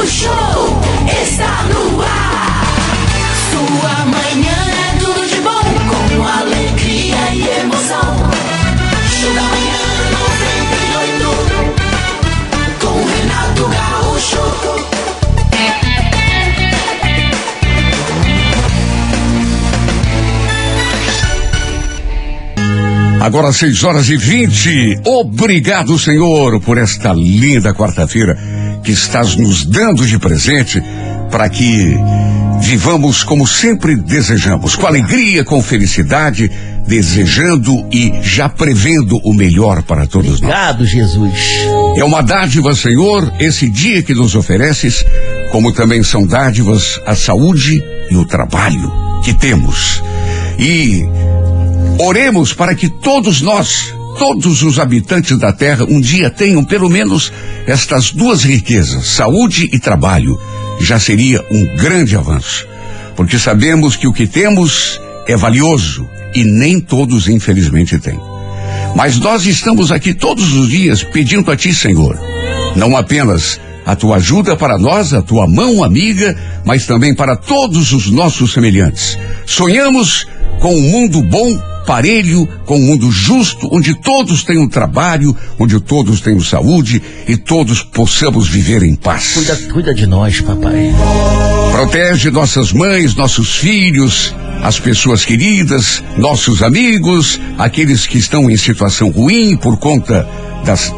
Gaúcho está no ar. Sua manhã é tudo de bom, com alegria e emoção. Show da manhã 98, com Renato Gaúcho. Agora 6 horas e 20. Obrigado, Senhor, por esta linda quarta-feira que estás nos dando de presente para que vivamos como sempre desejamos, com alegria, com felicidade, desejando e já prevendo o melhor para todos nós. Obrigado, Jesus. É uma dádiva, Senhor, esse dia que nos ofereces, como também são dádivas a saúde e o trabalho que temos. E oremos para que todos nós, todos os habitantes da terra, um dia tenham pelo menos estas duas riquezas, saúde e trabalho. Já seria um grande avanço. Porque sabemos que o que temos é valioso e nem todos, infelizmente, têm. Mas nós estamos aqui todos os dias pedindo a Ti, Senhor, não apenas a Tua ajuda para nós, a Tua mão amiga, mas também para todos os nossos semelhantes. Sonhamos com um mundo bom, parelho, com um mundo justo, onde todos tenham trabalho, onde todos tenham saúde e todos possamos viver em paz. Cuida, cuida de nós, papai. Protege nossas mães, nossos filhos, as pessoas queridas, nossos amigos, aqueles que estão em situação ruim por conta das,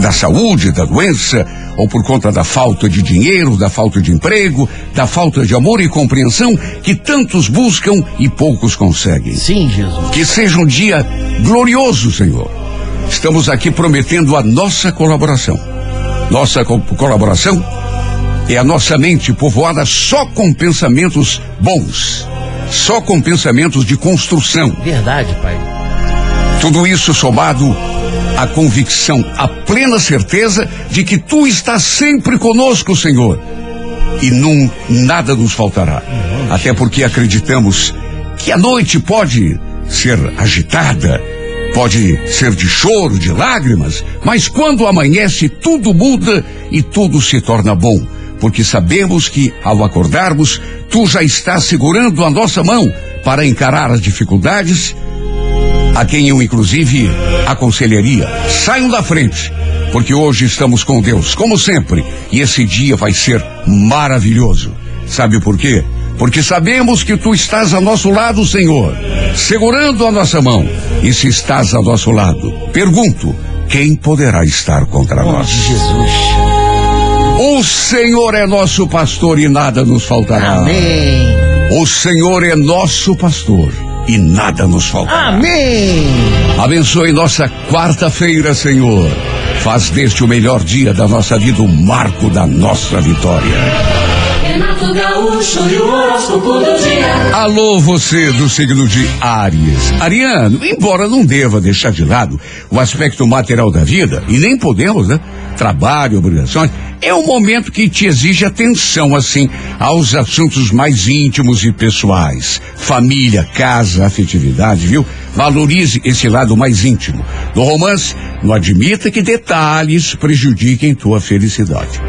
da saúde, da doença, ou por conta da falta de dinheiro, da falta de emprego, da falta de amor e compreensão que tantos buscam e poucos conseguem. Sim, Jesus. Que seja um dia glorioso, Senhor. Estamos aqui prometendo a nossa colaboração. Nossa co colaboração é a nossa mente povoada só com pensamentos bons, só com pensamentos de construção. Verdade, pai. Tudo isso somado à convicção, à plena certeza de que tu estás sempre conosco, Senhor. E não, nada nos faltará. Até porque acreditamos que a noite pode ser agitada, pode ser de choro, de lágrimas, mas quando amanhece tudo muda e tudo se torna bom, porque sabemos que ao acordarmos, tu já estás segurando a nossa mão para encarar as dificuldades, a quem eu inclusive aconselharia, saiam da frente, porque hoje estamos com Deus, como sempre, e esse dia vai ser maravilhoso. Sabe por quê? Porque sabemos que tu estás ao nosso lado, Senhor, segurando a nossa mão. E se estás ao nosso lado, pergunto: quem poderá estar contra Nome nós? Jesus. O Senhor é nosso pastor e nada nos faltará. Amém. O Senhor é nosso pastor e nada nos faltará. Amém. Abençoe nossa quarta-feira, Senhor. Faz deste o melhor dia da nossa vida, o marco da nossa vitória. Renato Gaúcho e o horóscopo do dia. Alô, você do signo de Áries. Ariano, embora não deva deixar de lado o aspecto material da vida, e nem podemos, né? Trabalho, obrigações, é um momento que te exige atenção, assim, aos assuntos mais íntimos e pessoais. Família, casa, afetividade, viu? Valorize esse lado mais íntimo. No romance, não admita que detalhes prejudiquem tua felicidade.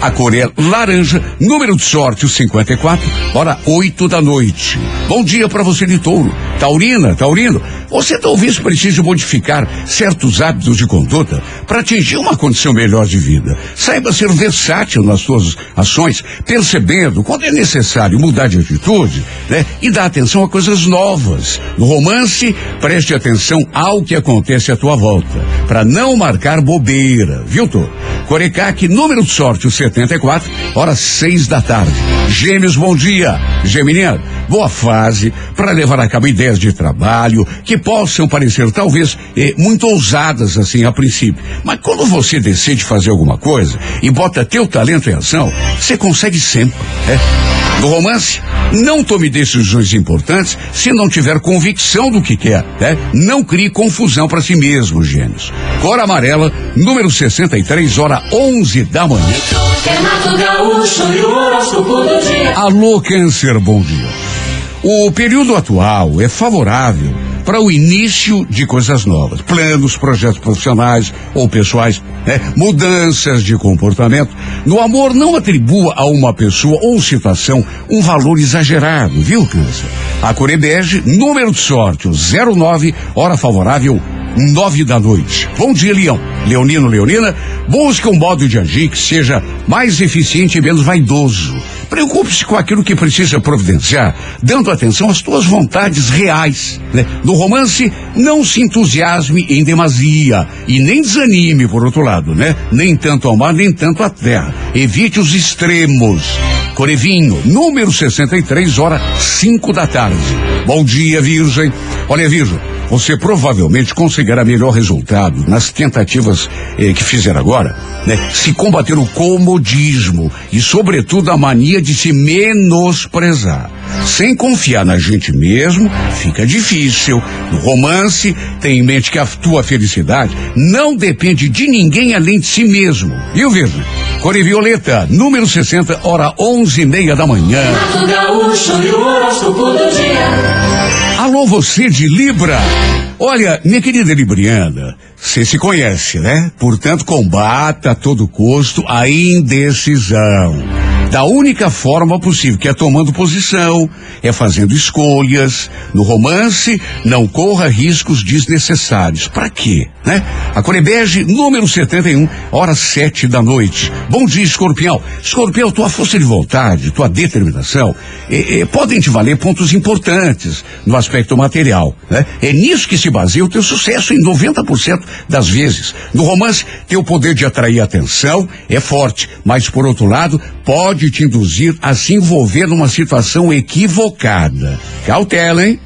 A cor é laranja, número de sorte o 54, hora 8 da noite. Bom dia para você de touro. Taurina, Taurino, você talvez precise modificar certos hábitos de conduta para atingir uma condição melhor de vida. Saiba ser versátil nas suas ações, percebendo quando é necessário mudar de atitude, né? E dar atenção a coisas novas. No romance, preste atenção ao que acontece à tua volta, para não marcar bobeira, viu, Tô? Corecaque, número de sorte, o 74, horas seis da tarde. Gêmeos, bom dia. Geminiano, boa fase para levar a cabo ideias de trabalho que possam parecer talvez eh, muito ousadas assim a princípio. Mas quando você decide fazer alguma coisa e bota teu talento em ação, você consegue sempre, né? No romance, não tome decisões importantes se não tiver convicção do que quer, né? Não crie confusão para si mesmo, gêmeos. Cor amarela, número 63, hora 11 da manhã. Alô, Câncer, bom dia. O período atual é favorável para o início de coisas novas, planos, projetos profissionais ou pessoais, né? mudanças de comportamento. No amor, não atribua a uma pessoa ou situação um valor exagerado, viu, câncer? A Corebege, número de sorte, o 09, hora favorável, nove da noite. Bom dia, Leão. Leonino, Leonina, busque um modo de agir que seja mais eficiente e menos vaidoso. Preocupe-se com aquilo que precisa providenciar, dando atenção às tuas vontades reais. Né? No romance, não se entusiasme em demasia e nem desanime, por outro lado, né? Nem tanto ao mar, nem tanto à terra. Evite os extremos. Corevinho, número 63, hora 5 da tarde. Bom dia, Virgem. Olha, Virgem, você provavelmente conseguirá melhor resultado nas tentativas eh, que fizer agora, né? Se combater o comodismo e, sobretudo, a mania de se menosprezar. Sem confiar na gente mesmo, fica difícil. No romance, tem em mente que a tua felicidade não depende de ninguém além de si mesmo. Viu, Virgem? Cor Violeta, número 60, hora onze e meia da manhã. Mato Gaúcho e o. Alô, você de Libra. Olha, minha querida Libriana, você se conhece, né? Portanto, combata a todo custo a indecisão. Da única forma possível, que é tomando posição, é fazendo escolhas. No romance, não corra riscos desnecessários. Para quê, né? A Corebege, número 71, hora sete da noite. Bom dia, escorpião. Escorpião, tua força de vontade, tua determinação, eh, eh, podem te valer pontos importantes no aspecto material, né? É nisso que se baseia o teu sucesso em 90% das vezes. No romance, teu poder de atrair atenção é forte, mas por outro lado, pode te induzir a se envolver numa situação equivocada. Cautela, hein?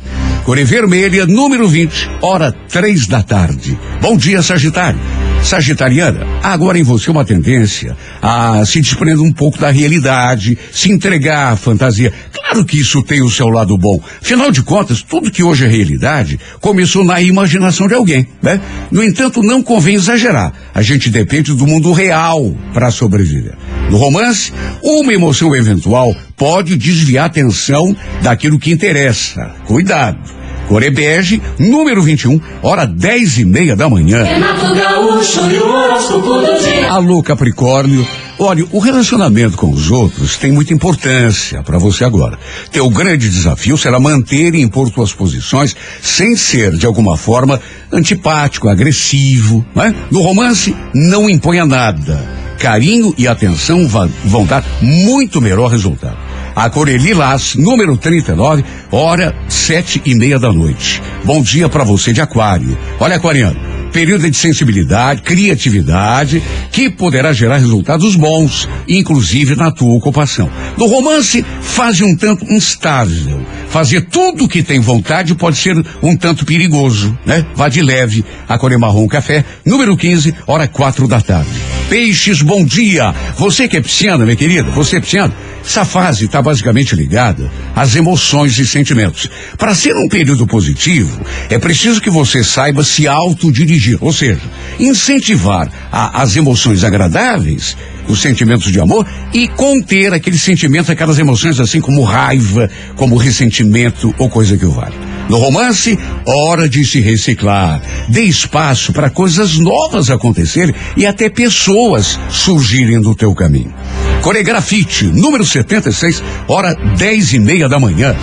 Cor Vermelha, número 20, hora três da tarde. Bom dia, Sagitário. Sagitariana, agora em você uma tendência a se desprender um pouco da realidade, se entregar à fantasia. Claro que isso tem o seu lado bom. Afinal de contas, tudo que hoje é realidade começou na imaginação de alguém, né? No entanto, não convém exagerar. A gente depende do mundo real para sobreviver. No romance, uma emoção eventual pode desviar a atenção daquilo que interessa. Cuidado. Corebege, número 21, hora dez e meia da manhã. É Gaúcho e o horóscopo do dia. Alô, Capricórnio. Olha, o relacionamento com os outros tem muita importância para você agora. Teu grande desafio será manter e impor tuas posições sem ser, de alguma forma, antipático, agressivo. Né? No romance, não imponha nada. Carinho e atenção vão dar muito melhor resultado. A Coreli Lás, número 39, hora sete e meia da noite. Bom dia para você de aquário. Olha, aquariano, período de sensibilidade, criatividade, que poderá gerar resultados bons, inclusive na tua ocupação. No romance, fase um tanto instável. Fazer tudo que tem vontade pode ser um tanto perigoso, né? Vá de leve. A Core Marrom Café, número 15, hora quatro da tarde. Peixes, bom dia. Você que é pisciana, minha querida, você é pisciana, essa fase está basicamente ligada às emoções e sentimentos. Para ser um período positivo, é preciso que você saiba se autodirigir, ou seja, incentivar a- as emoções agradáveis, os sentimentos de amor, e conter aqueles sentimentos, aquelas emoções assim como raiva, como ressentimento ou coisa que o vale. No romance, hora de se reciclar. Dê espaço para coisas novas acontecerem e até pessoas surgirem do teu caminho. Coregrafite, número 76, hora dez e meia da manhã.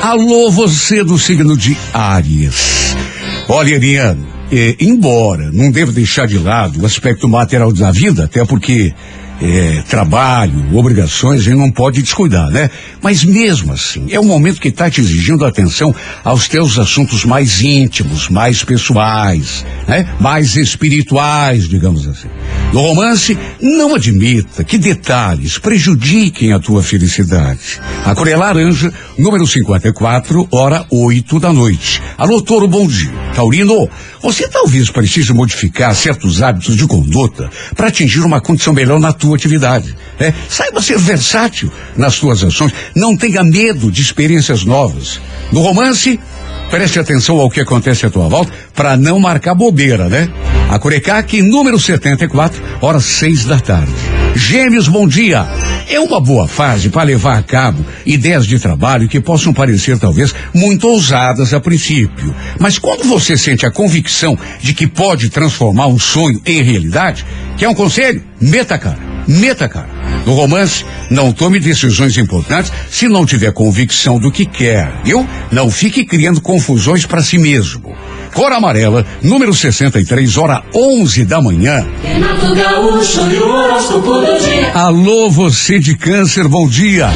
Alô, você do signo de Áries. Olha, Ariano, eh, embora não deva deixar de lado o aspecto material da vida, até porque eh, trabalho, obrigações, gente não pode descuidar, né? Mas mesmo assim, é um momento que está te exigindo atenção aos teus assuntos mais íntimos, mais pessoais, né? Mais espirituais, digamos assim. No romance, não admita que detalhes prejudiquem a tua felicidade. A cor é laranja, número 54, hora 8 da noite. Alô, Toro, bom dia. Taurino, você talvez precise modificar certos hábitos de conduta para atingir uma condição melhor na tua atividade. né? Saiba ser versátil nas tuas ações. Não tenha medo de experiências novas. No romance, Preste atenção ao que acontece à tua volta para não marcar bobeira, né? A Curecac, número 74, horas seis da tarde. Gêmeos, bom dia. É uma boa fase para levar a cabo ideias de trabalho que possam parecer talvez muito ousadas a princípio. Mas quando você sente a convicção de que pode transformar um sonho em realidade, quer um conselho? Meta cara. Meta cara. No romance, não tome decisões importantes se não tiver convicção do que quer, viu? Não fique criando confusões para si mesmo. Cor amarela, número 63, hora 11 da manhã. Gaúcho. Alô, você de câncer, bom dia.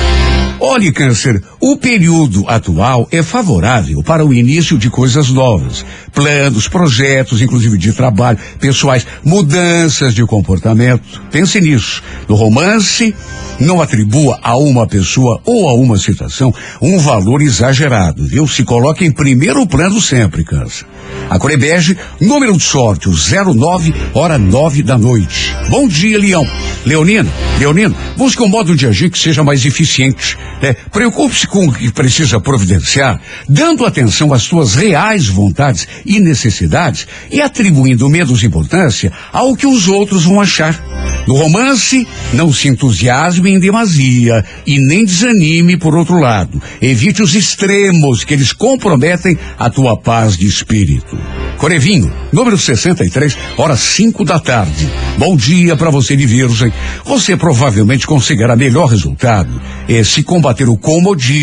Olhe, câncer, o período atual é favorável para o início de coisas novas. Planos, projetos, inclusive de trabalho, pessoais, mudanças de comportamento. Pense nisso. No romance, não atribua a uma pessoa ou a uma situação um valor exagerado, viu? Se coloque em primeiro plano sempre, câncer. A Corebege, número de sorte, o 09, hora 9 da noite. Bom dia, Leão. Leonino, Leonino, busque um modo de agir que seja mais eficiente. né? Preocupe-se com o que precisa providenciar, dando atenção às suas reais vontades e necessidades e atribuindo menos importância ao que os outros vão achar. No romance, não se entusiasme em demasia e nem desanime por outro lado. Evite os extremos que eles comprometem a tua paz de espírito. Corevinho, número 63, horas 5 da tarde. Bom dia para você de Virgem. Você provavelmente conseguirá melhor resultado é, se combater o comodismo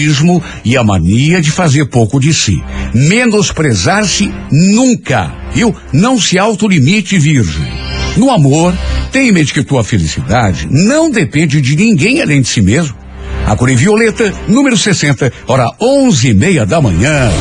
e a mania de fazer pouco de si. Menosprezar-se nunca, viu? Não se autolimite, Virgem. No amor, tem em mente que tua felicidade não depende de ninguém além de si mesmo. A cor violeta, número 60, hora onze e meia da manhã.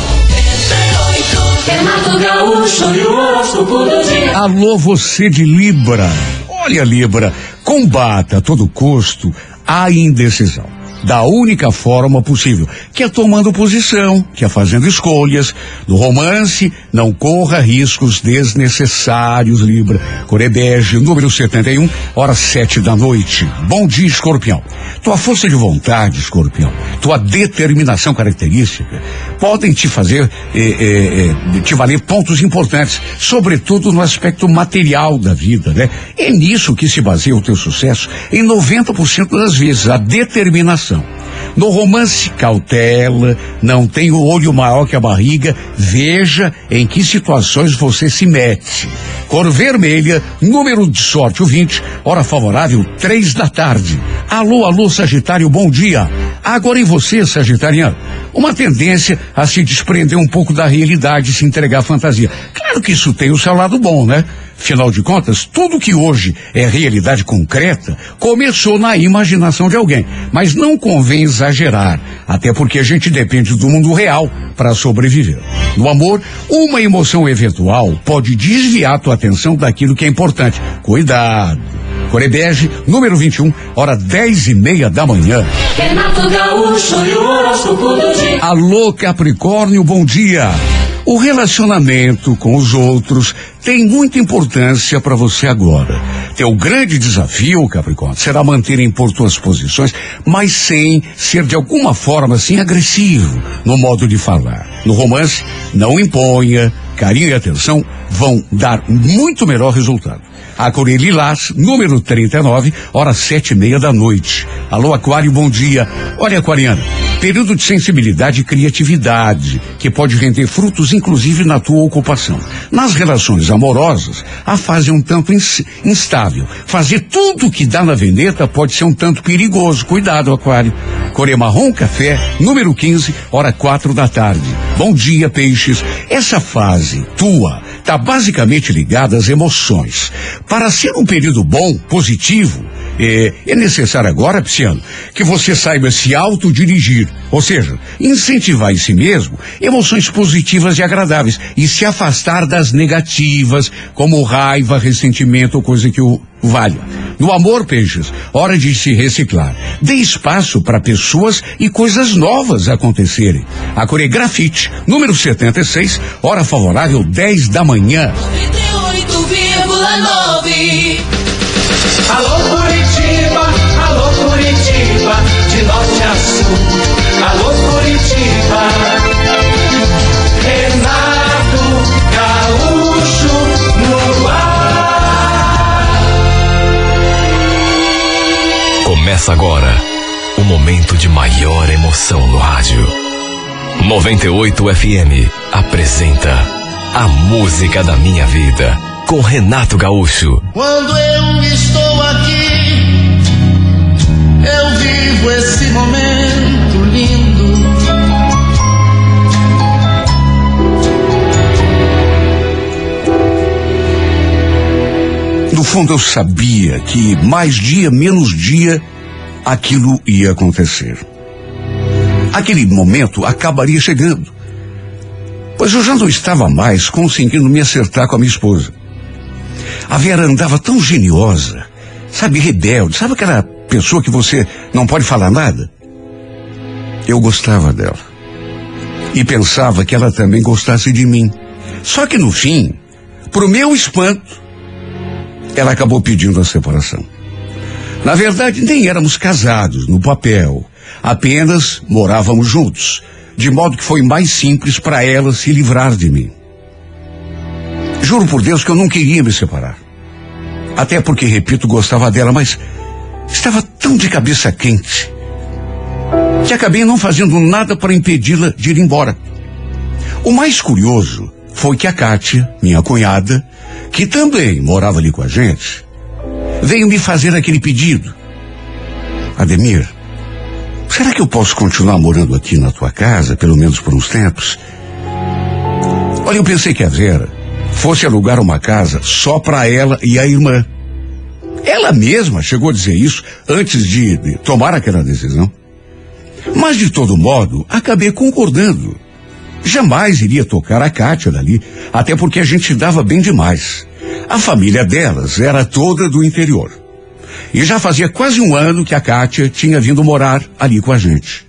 Alô, você de Libra. Olha, Libra, combata a todo custo a indecisão. Da única forma possível, que é tomando posição, que é fazendo escolhas. No romance, não corra riscos desnecessários, Libra. Corebege, número 71, horas sete da noite. Bom dia, escorpião. Tua força de vontade, escorpião, tua determinação característica, podem te fazer, eh, eh, eh, te valer pontos importantes, sobretudo no aspecto material da vida, né? É nisso que se baseia o teu sucesso em 90% das vezes, a determinação. No romance, cautela, não tem o olho maior que a barriga, veja em que situações você se mete. Cor vermelha, número de sorte, o 20, hora favorável, três da tarde. Alô, alô, Sagitário, bom dia. Agora em você, Sagitariano, uma tendência a se desprender um pouco da realidade e se entregar à fantasia. Claro que isso tem o seu lado bom, né? Afinal de contas, tudo que hoje é realidade concreta começou na imaginação de alguém. Mas não convém exagerar, até porque a gente depende do mundo real para sobreviver. No amor, uma emoção eventual pode desviar tua atenção daquilo que é importante. Cuidado. Corebege, número 21, hora dez e meia da manhã. Renato Gaúcho e o horóscopo do dia. Alô, Capricórnio, bom dia. O relacionamento com os outros tem muita importância para você agora. Teu grande desafio, Capricórnio, será manter impor tuas posições, mas sem ser de alguma forma assim agressivo no modo de falar. No romance, não imponha, carinho e atenção vão dar muito melhor resultado. A Corê Lilás, número 39, horas sete e meia da noite. Alô, Aquário, bom dia. Olha, Aquariano, período de sensibilidade e criatividade, que pode render frutos, inclusive, na tua ocupação. Nas relações amorosas, a fase é um tanto ins- instável. Fazer tudo que dá na veneta pode ser um tanto perigoso. Cuidado, Aquário. Corê Marrom Café, número 15, hora quatro da tarde. Bom dia, peixes. Essa fase tua está basicamente ligada às emoções. Para ser um período bom, positivo, é, é necessário agora, Pisciano, que você saiba se autodirigir, ou seja, incentivar em si mesmo emoções positivas e agradáveis e se afastar das negativas, como raiva, ressentimento ou coisa que o valha. No amor, peixes, hora de se reciclar. Dê espaço para pessoas e coisas novas acontecerem. A Coregrafite, número 76, hora favorável 10 da manhã. 98,9. Alô Curitiba, alô Curitiba, de norte a sul. Alô Curitiba, Começa agora o momento de maior emoção no rádio. 98 FM apresenta A Música da Minha Vida com Renato Gaúcho. Quando eu estou aqui, eu vivo esse momento lindo. No fundo, eu sabia que mais dia, menos dia, aquilo ia acontecer. Aquele momento acabaria chegando. Pois eu já não estava mais conseguindo me acertar com a minha esposa. A Vera andava tão geniosa, sabe, rebelde, sabe aquela pessoa que você não pode falar nada? Eu gostava dela. E pensava que ela também gostasse de mim. Só que no fim, pro meu espanto, ela acabou pedindo a separação. Na verdade, nem éramos casados no papel, apenas morávamos juntos, de modo que foi mais simples para ela se livrar de mim. Juro por Deus que eu não queria me separar. Até porque, repito, gostava dela, mas estava tão de cabeça quente que acabei não fazendo nada para impedi-la de ir embora. O mais curioso foi que a Kátia, minha cunhada, que também morava ali com a gente, veio me fazer aquele pedido. Ademir, será que eu posso continuar morando aqui na tua casa, pelo menos por uns tempos? Olha, eu pensei que a Vera fosse alugar uma casa só para ela e a irmã. Ela mesma chegou a dizer isso antes de, de tomar aquela decisão. Mas de todo modo, acabei concordando. Jamais iria tocar a Kátia dali, até porque a gente dava bem demais. A família delas era toda do interior. E já fazia quase um ano que a Kátia tinha vindo morar ali com a gente.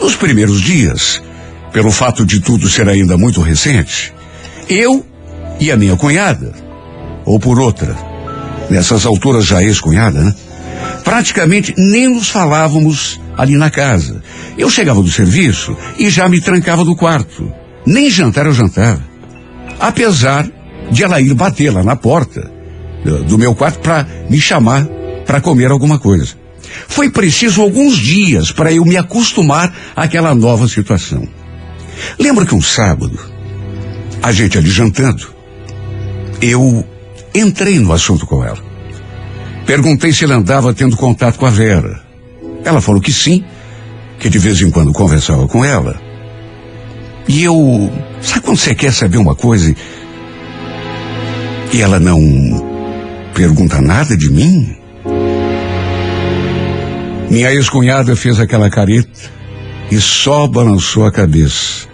Nos primeiros dias, pelo fato de tudo ser ainda muito recente, eu e a minha cunhada, ou por outra, nessas alturas já ex-cunhada, né? Praticamente nem nos falávamos ali na casa. Eu chegava do serviço e já me trancava do quarto. Nem jantar eu jantava. Apesar de ela ir bater lá na porta do, meu quarto para me chamar para comer alguma coisa. Foi preciso alguns dias para eu me acostumar àquela nova situação. Lembro que um sábado, a gente ali jantando, eu entrei no assunto com ela. Perguntei se ela andava tendo contato com a Vera. Ela falou que sim, que de vez em quando conversava com ela. E eu. Sabe quando você quer saber uma coisa e ela não pergunta nada de mim? Minha ex-cunhada fez aquela careta e só balançou a cabeça.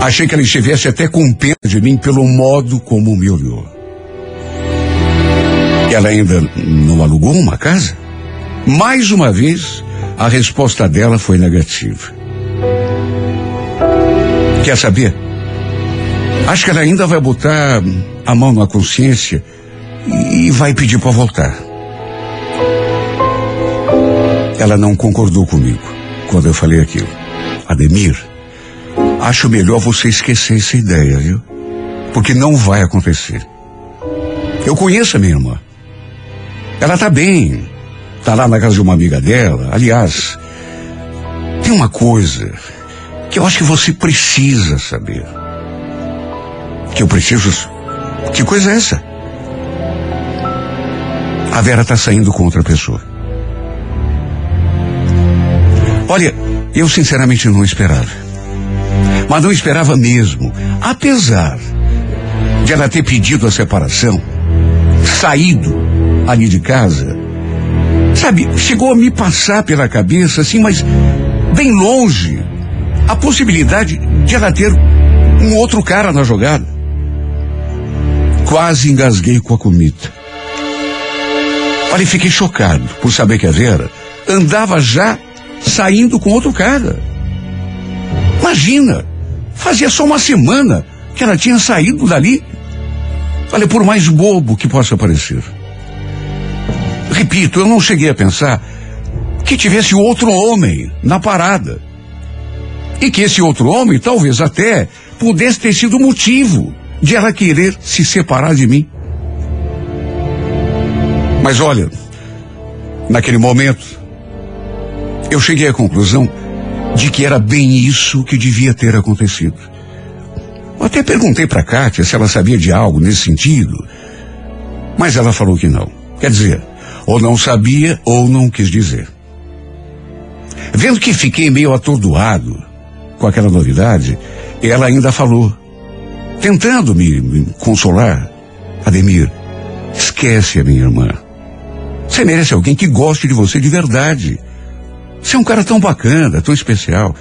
Achei que ela estivesse até com pena de mim pelo modo como me olhou. Ela ainda não alugou uma casa? Mais uma vez, a resposta dela foi negativa. Quer saber? Acho que ela ainda vai botar a mão na consciência e vai pedir para voltar. Ela não concordou comigo quando eu falei aquilo. Ademir, acho melhor você esquecer essa ideia, viu? Porque não vai acontecer. Eu conheço a minha irmã. Ela tá bem. Tá lá na casa de uma amiga dela. Aliás, tem uma coisa que eu acho que você precisa saber. Que eu preciso. Que coisa é essa? A Vera tá saindo com outra pessoa. Olha, eu sinceramente não esperava. Mas não esperava mesmo. Apesar de ela ter pedido a separação, saído ali de casa, sabe, chegou a me passar pela cabeça, assim, mas bem longe, a possibilidade de ela ter um outro cara na jogada. Quase engasguei com a comida. Olha, fiquei chocado por saber que a Vera andava já saindo com outro cara. Imagina, fazia só uma semana que ela tinha saído dali. Olha, por mais bobo que possa parecer. Repito, eu não cheguei a pensar que tivesse outro homem na parada. E que esse outro homem talvez até pudesse ter sido motivo de ela querer se separar de mim. Mas olha, Naquele momento, eu cheguei à conclusão de que era bem isso que devia ter acontecido. Eu até perguntei para Kátia se ela sabia de algo nesse sentido, mas ela falou que não. Quer dizer, ou não sabia ou não quis dizer. Vendo que fiquei meio atordoado com aquela novidade, ela ainda falou, tentando me, me consolar: Ademir, esquece a minha irmã. Você merece alguém que goste de você de verdade. Você é um cara tão bacana, tão especial.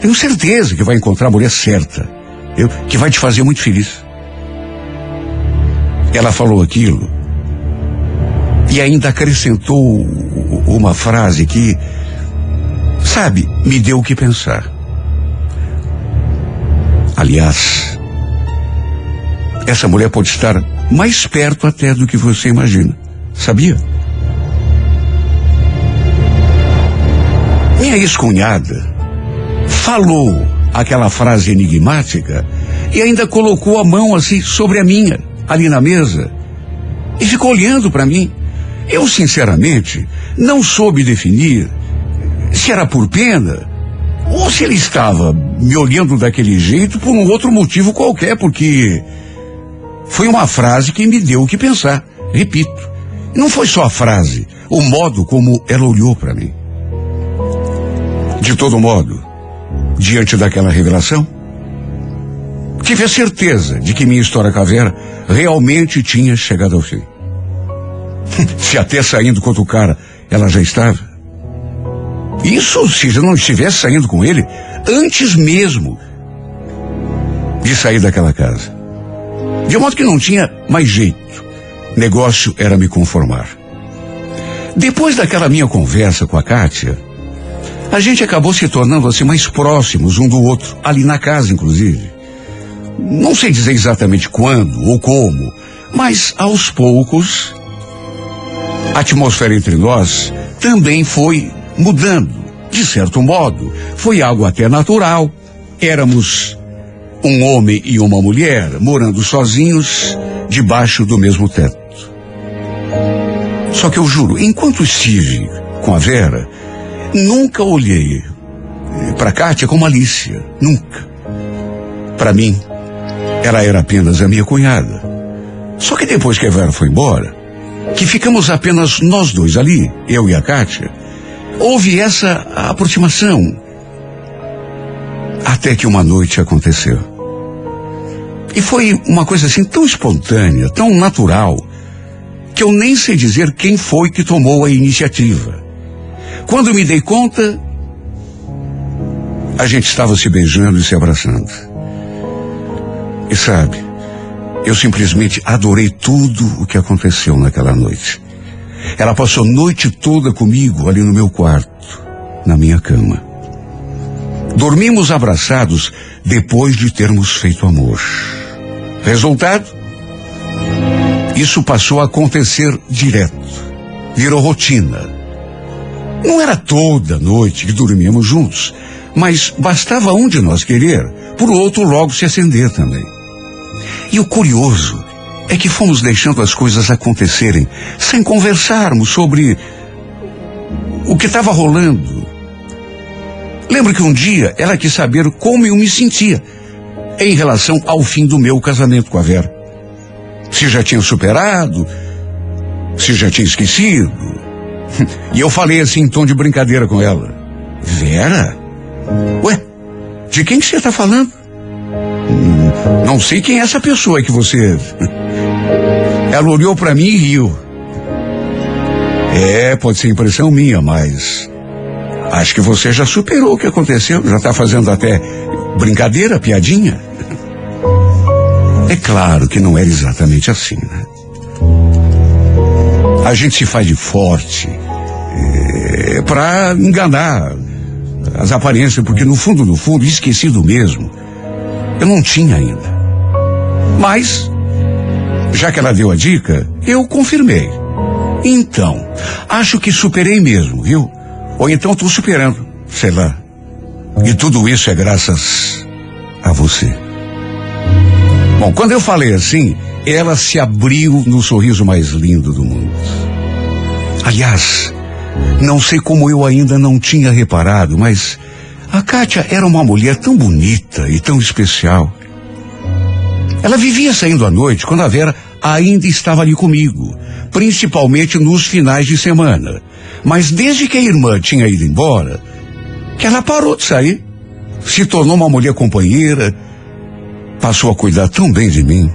Tenho certeza que vai encontrar a mulher certa. Eu, que vai te fazer muito feliz. Ela falou aquilo e ainda acrescentou uma frase que, sabe, me deu o que pensar. Aliás, essa mulher pode estar mais perto até do que você imagina. Sabia? Minha ex-cunhada falou aquela frase enigmática e ainda colocou a mão assim sobre a minha, ali na mesa, e ficou olhando para mim. Eu, sinceramente, não soube definir se era por pena ou se ele estava me olhando daquele jeito por um outro motivo qualquer, porque foi uma frase que me deu o que pensar. Repito, não foi só a frase, o modo como ela olhou para mim. De todo modo, diante daquela revelação, tive a certeza de que minha história caveira realmente tinha chegado ao fim. se até saindo com outro cara ela já estava. Isso se já não estivesse saindo com ele antes mesmo de sair daquela casa. De modo que não tinha mais jeito. Negócio era me conformar. Depois daquela minha conversa com a Kátia, a gente acabou se tornando assim mais próximos um do outro, ali na casa, inclusive. Não sei dizer exatamente quando ou como, mas aos poucos a atmosfera entre nós também foi mudando, de certo modo. Foi algo até natural. Éramos um homem e uma mulher morando sozinhos debaixo do mesmo teto. Só que eu juro, enquanto estive com a Vera, nunca olhei para Kátia com malícia, nunca. Para mim, ela era apenas a minha cunhada. Só que depois que a Vera foi embora, que ficamos apenas nós dois ali, eu e a Kátia, houve essa aproximação. Até que uma noite aconteceu. E foi uma coisa assim tão espontânea, tão natural, que eu nem sei dizer quem foi que tomou a iniciativa. Quando me dei conta, a gente estava se beijando e se abraçando. E sabe, eu simplesmente adorei tudo o que aconteceu naquela noite. Ela passou a noite toda comigo ali no meu quarto, na minha cama. Dormimos abraçados depois de termos feito amor. Resultado? Isso passou a acontecer direto. Virou rotina. Não era toda noite que dormíamos juntos, mas bastava um de nós querer, por outro logo se acender também. E o curioso é que fomos deixando as coisas acontecerem sem conversarmos sobre o que estava rolando. Lembro que um dia ela quis saber como eu me sentia em relação ao fim do meu casamento com a Vera. Se já tinha superado, se já tinha esquecido. E eu falei assim em tom de brincadeira com ela. Vera? Ué, de quem que você está falando? Hum, Não sei quem é essa pessoa que você. Ela olhou para mim e riu. É, pode ser impressão minha, mas acho que você já superou o que aconteceu, já está fazendo até brincadeira, piadinha. É claro que não era exatamente assim, né? A gente se faz de forte é, para enganar as aparências, porque no fundo, no fundo, esquecido mesmo, eu não tinha ainda. Mas, já que ela deu a dica, eu confirmei. Então, acho que superei mesmo, viu? Ou então estou superando, sei lá. E tudo isso é graças a você. Bom, quando eu falei assim, ela se abriu no sorriso mais lindo do mundo. Aliás, Não sei como eu ainda não tinha reparado, mas a Kátia era uma mulher tão bonita e tão especial. Ela vivia saindo à noite quando a Vera ainda estava ali comigo, principalmente nos finais de semana. Mas desde que a irmã tinha ido embora, que ela parou de sair, se tornou uma mulher companheira, passou a cuidar tão bem de mim.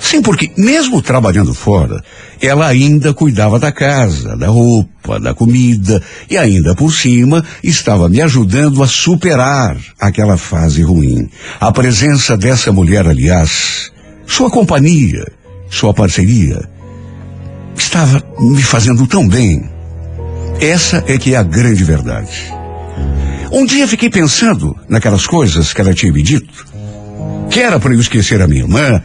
Sim, porque mesmo trabalhando fora, ela ainda cuidava da casa, da roupa, da comida e ainda por cima estava me ajudando a superar aquela fase ruim. A presença dessa mulher, aliás, sua companhia, sua parceria, estava me fazendo tão bem. Essa é que é a grande verdade. Um dia fiquei pensando naquelas coisas que ela tinha me dito. Que era para eu esquecer a minha irmã,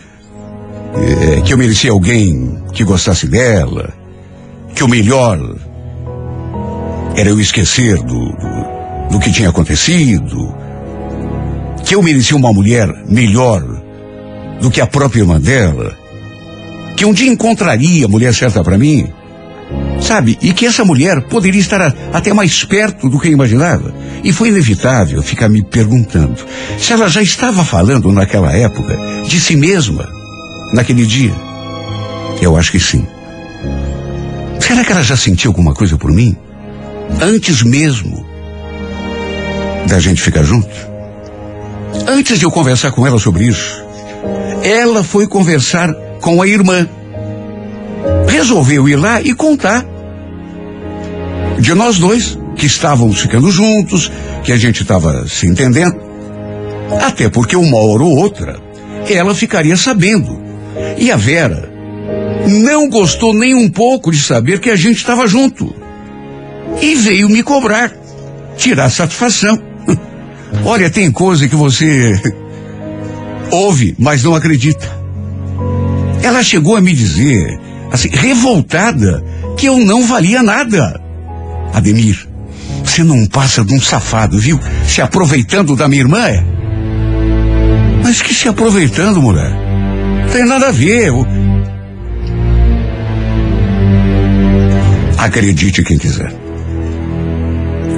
eh, que eu merecia alguém que gostasse dela, que o melhor era eu esquecer do, do, do que tinha acontecido, que eu merecia uma mulher melhor do que a própria irmã dela, que um dia encontraria a mulher certa para mim, sabe? E que essa mulher poderia estar até mais perto do que eu imaginava. E foi inevitável ficar me perguntando se ela já estava falando naquela época de si mesma, naquele dia. Eu acho que sim. Será que ela já sentiu alguma coisa por mim? Antes mesmo da gente ficar junto? Antes de eu conversar com ela sobre isso, ela foi conversar com a irmã. Resolveu ir lá e contar. De nós dois, que estávamos ficando juntos, que a gente estava se entendendo. Até porque uma hora ou outra, ela ficaria sabendo. E a Vera não gostou nem um pouco de saber que a gente estava junto. E veio me cobrar, tirar satisfação. Olha, tem coisa que você ouve, mas não acredita. Ela chegou a me dizer, assim, revoltada, que eu não valia nada. Ademir, você não passa de um safado, viu? Se aproveitando da minha irmã, é? Mas que se aproveitando, mulher? Tem nada a ver. Eu... Acredite quem quiser.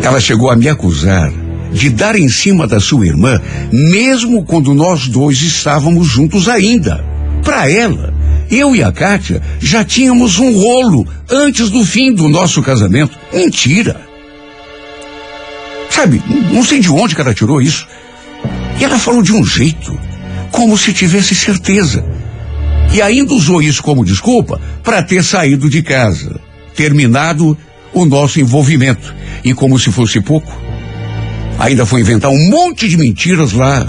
Ela chegou a me acusar de dar em cima da sua irmã, mesmo quando nós dois estávamos juntos ainda. Para ela, eu e a Kátia já tínhamos um rolo antes do fim do nosso casamento. Mentira. Sabe, não sei de onde que ela tirou isso. E ela falou de um jeito, como se tivesse certeza. E ainda usou isso como desculpa para ter saído de casa, terminado o nosso envolvimento. E como se fosse pouco, ainda foi inventar um monte de mentiras lá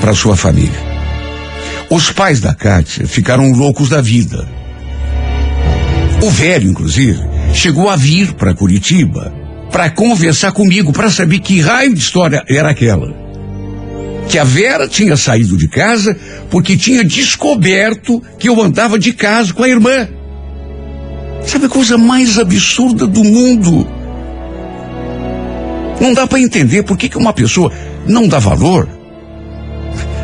para sua família. Os pais da Kátia ficaram loucos da vida. O velho, inclusive, chegou a vir para Curitiba para conversar comigo, para saber que raio de história era aquela. Que a Vera tinha saído de casa porque tinha descoberto que eu andava de casa com a irmã. Sabe a coisa mais absurda do mundo? Não dá para entender por que, que uma pessoa não dá valor.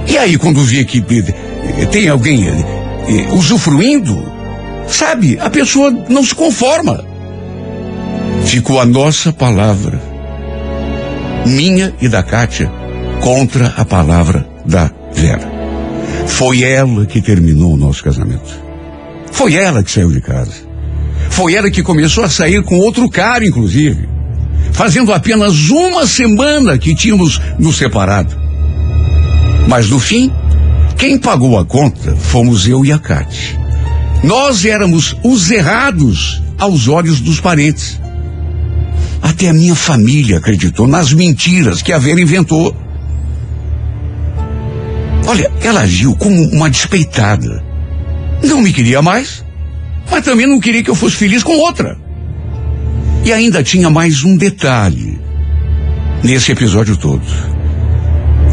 E aí, quando vê que eh, tem alguém eh, usufruindo, sabe, a pessoa não se conforma. Ficou a nossa palavra, minha e da Kátia, contra a palavra da Vera. Foi ela que terminou o nosso casamento. Foi ela que saiu de casa. Foi ela que começou a sair com outro cara, inclusive. Fazendo apenas uma semana que tínhamos nos separado. Mas no fim, quem pagou a conta fomos eu e a Cátia. Nós éramos os errados aos olhos dos parentes. Até a minha família acreditou nas mentiras que a Vera inventou. Olha, ela agiu como uma despeitada. Não me queria mais, mas também não queria que eu fosse feliz com outra. E ainda tinha mais um detalhe nesse episódio todo.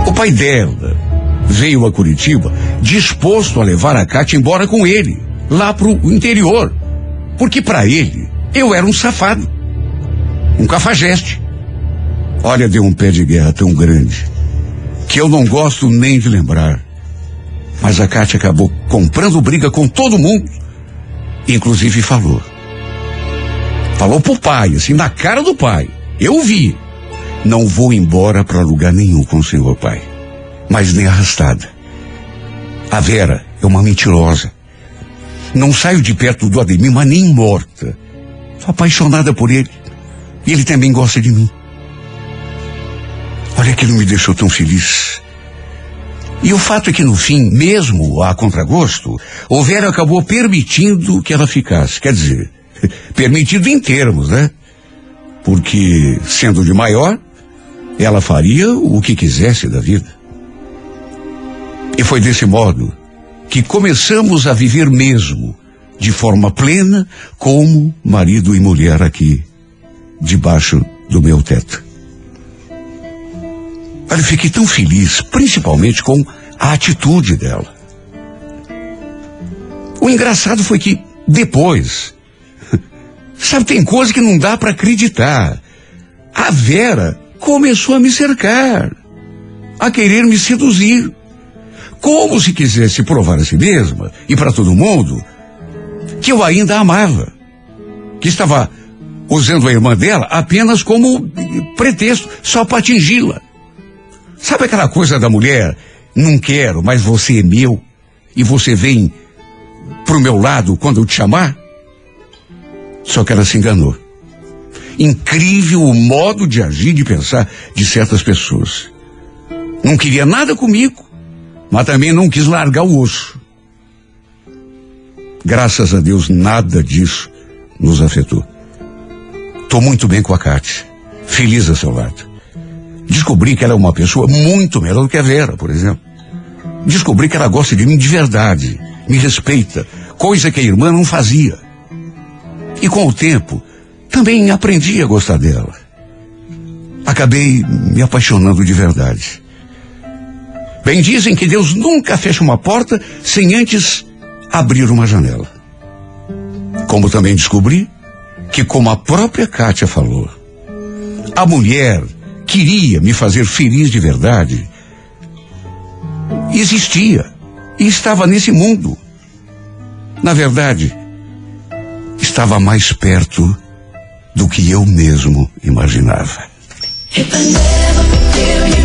O pai dela veio a Curitiba disposto a levar a Cátia embora com ele, lá pro interior. Porque para ele, eu era um safado. Um cafajeste. Olha, deu um pé de guerra tão grande que eu não gosto nem de lembrar. Mas a Cátia acabou comprando briga com todo mundo. Inclusive falou. Falou pro pai, assim, na cara do pai. Eu vi. Não vou embora para lugar nenhum com o senhor pai. Mas nem arrastada. A Vera é uma mentirosa. Não saio de perto do Ademir, mas nem morta. Sou apaixonada por ele. E ele também gosta de mim. Olha que não me deixou tão feliz. E o fato é que no fim, mesmo a contragosto, o Vera acabou permitindo que ela ficasse. Quer dizer, permitido em termos, né? Porque, sendo de maior, ela faria o que quisesse da vida. E foi desse modo que começamos a viver mesmo, de forma plena, como marido e mulher aqui, debaixo do meu teto. Olha, fiquei tão feliz, principalmente com a atitude dela. O engraçado foi que depois, sabe, tem coisa que não dá para acreditar. A Vera começou a me cercar, a querer me seduzir, como se quisesse provar a si mesma e para todo mundo que eu ainda a amava, que estava usando a irmã dela apenas como pretexto, só para atingi-la. Sabe aquela coisa da mulher? Não quero, mas você é meu. E você vem pro meu lado quando eu te chamar? Só que ela se enganou. Incrível o modo de agir, de pensar de certas pessoas. Não queria nada comigo, mas também não quis largar o osso. Graças a Deus, nada disso nos afetou. Tô muito bem com a Kátia. Feliz a seu lado. Descobri que ela é uma pessoa muito melhor do que a Vera, por exemplo. Descobri que ela gosta de mim de verdade, me respeita, coisa que a irmã não fazia. E com o tempo, também aprendi a gostar dela. Acabei me apaixonando de verdade. Bem dizem que Deus nunca fecha uma porta sem antes abrir uma janela. Como também descobri que, como a própria Kátia falou, a mulher queria me fazer feliz de verdade, existia e estava nesse mundo. Na verdade, estava mais perto do que eu mesmo imaginava. If I never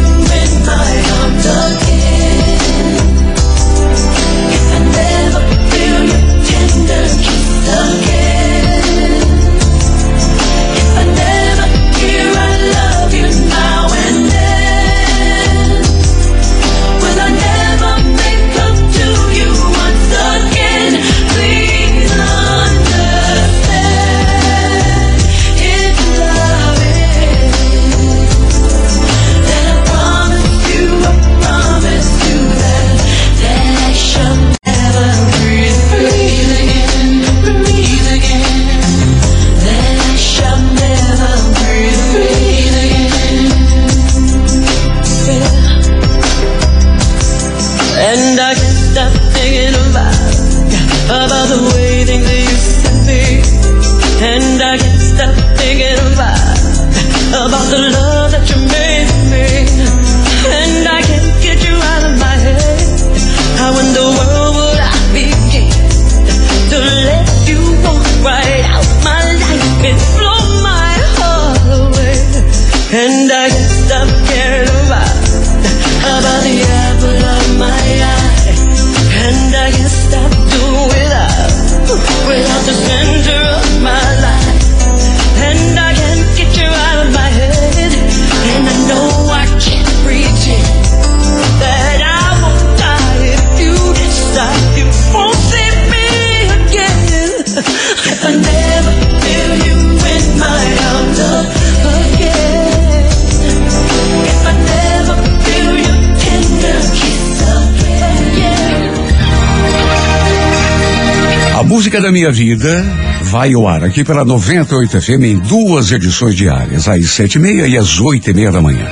da minha vida vai ao ar aqui pela 98 FM em duas edições diárias, às sete e meia e às oito e meia da manhã.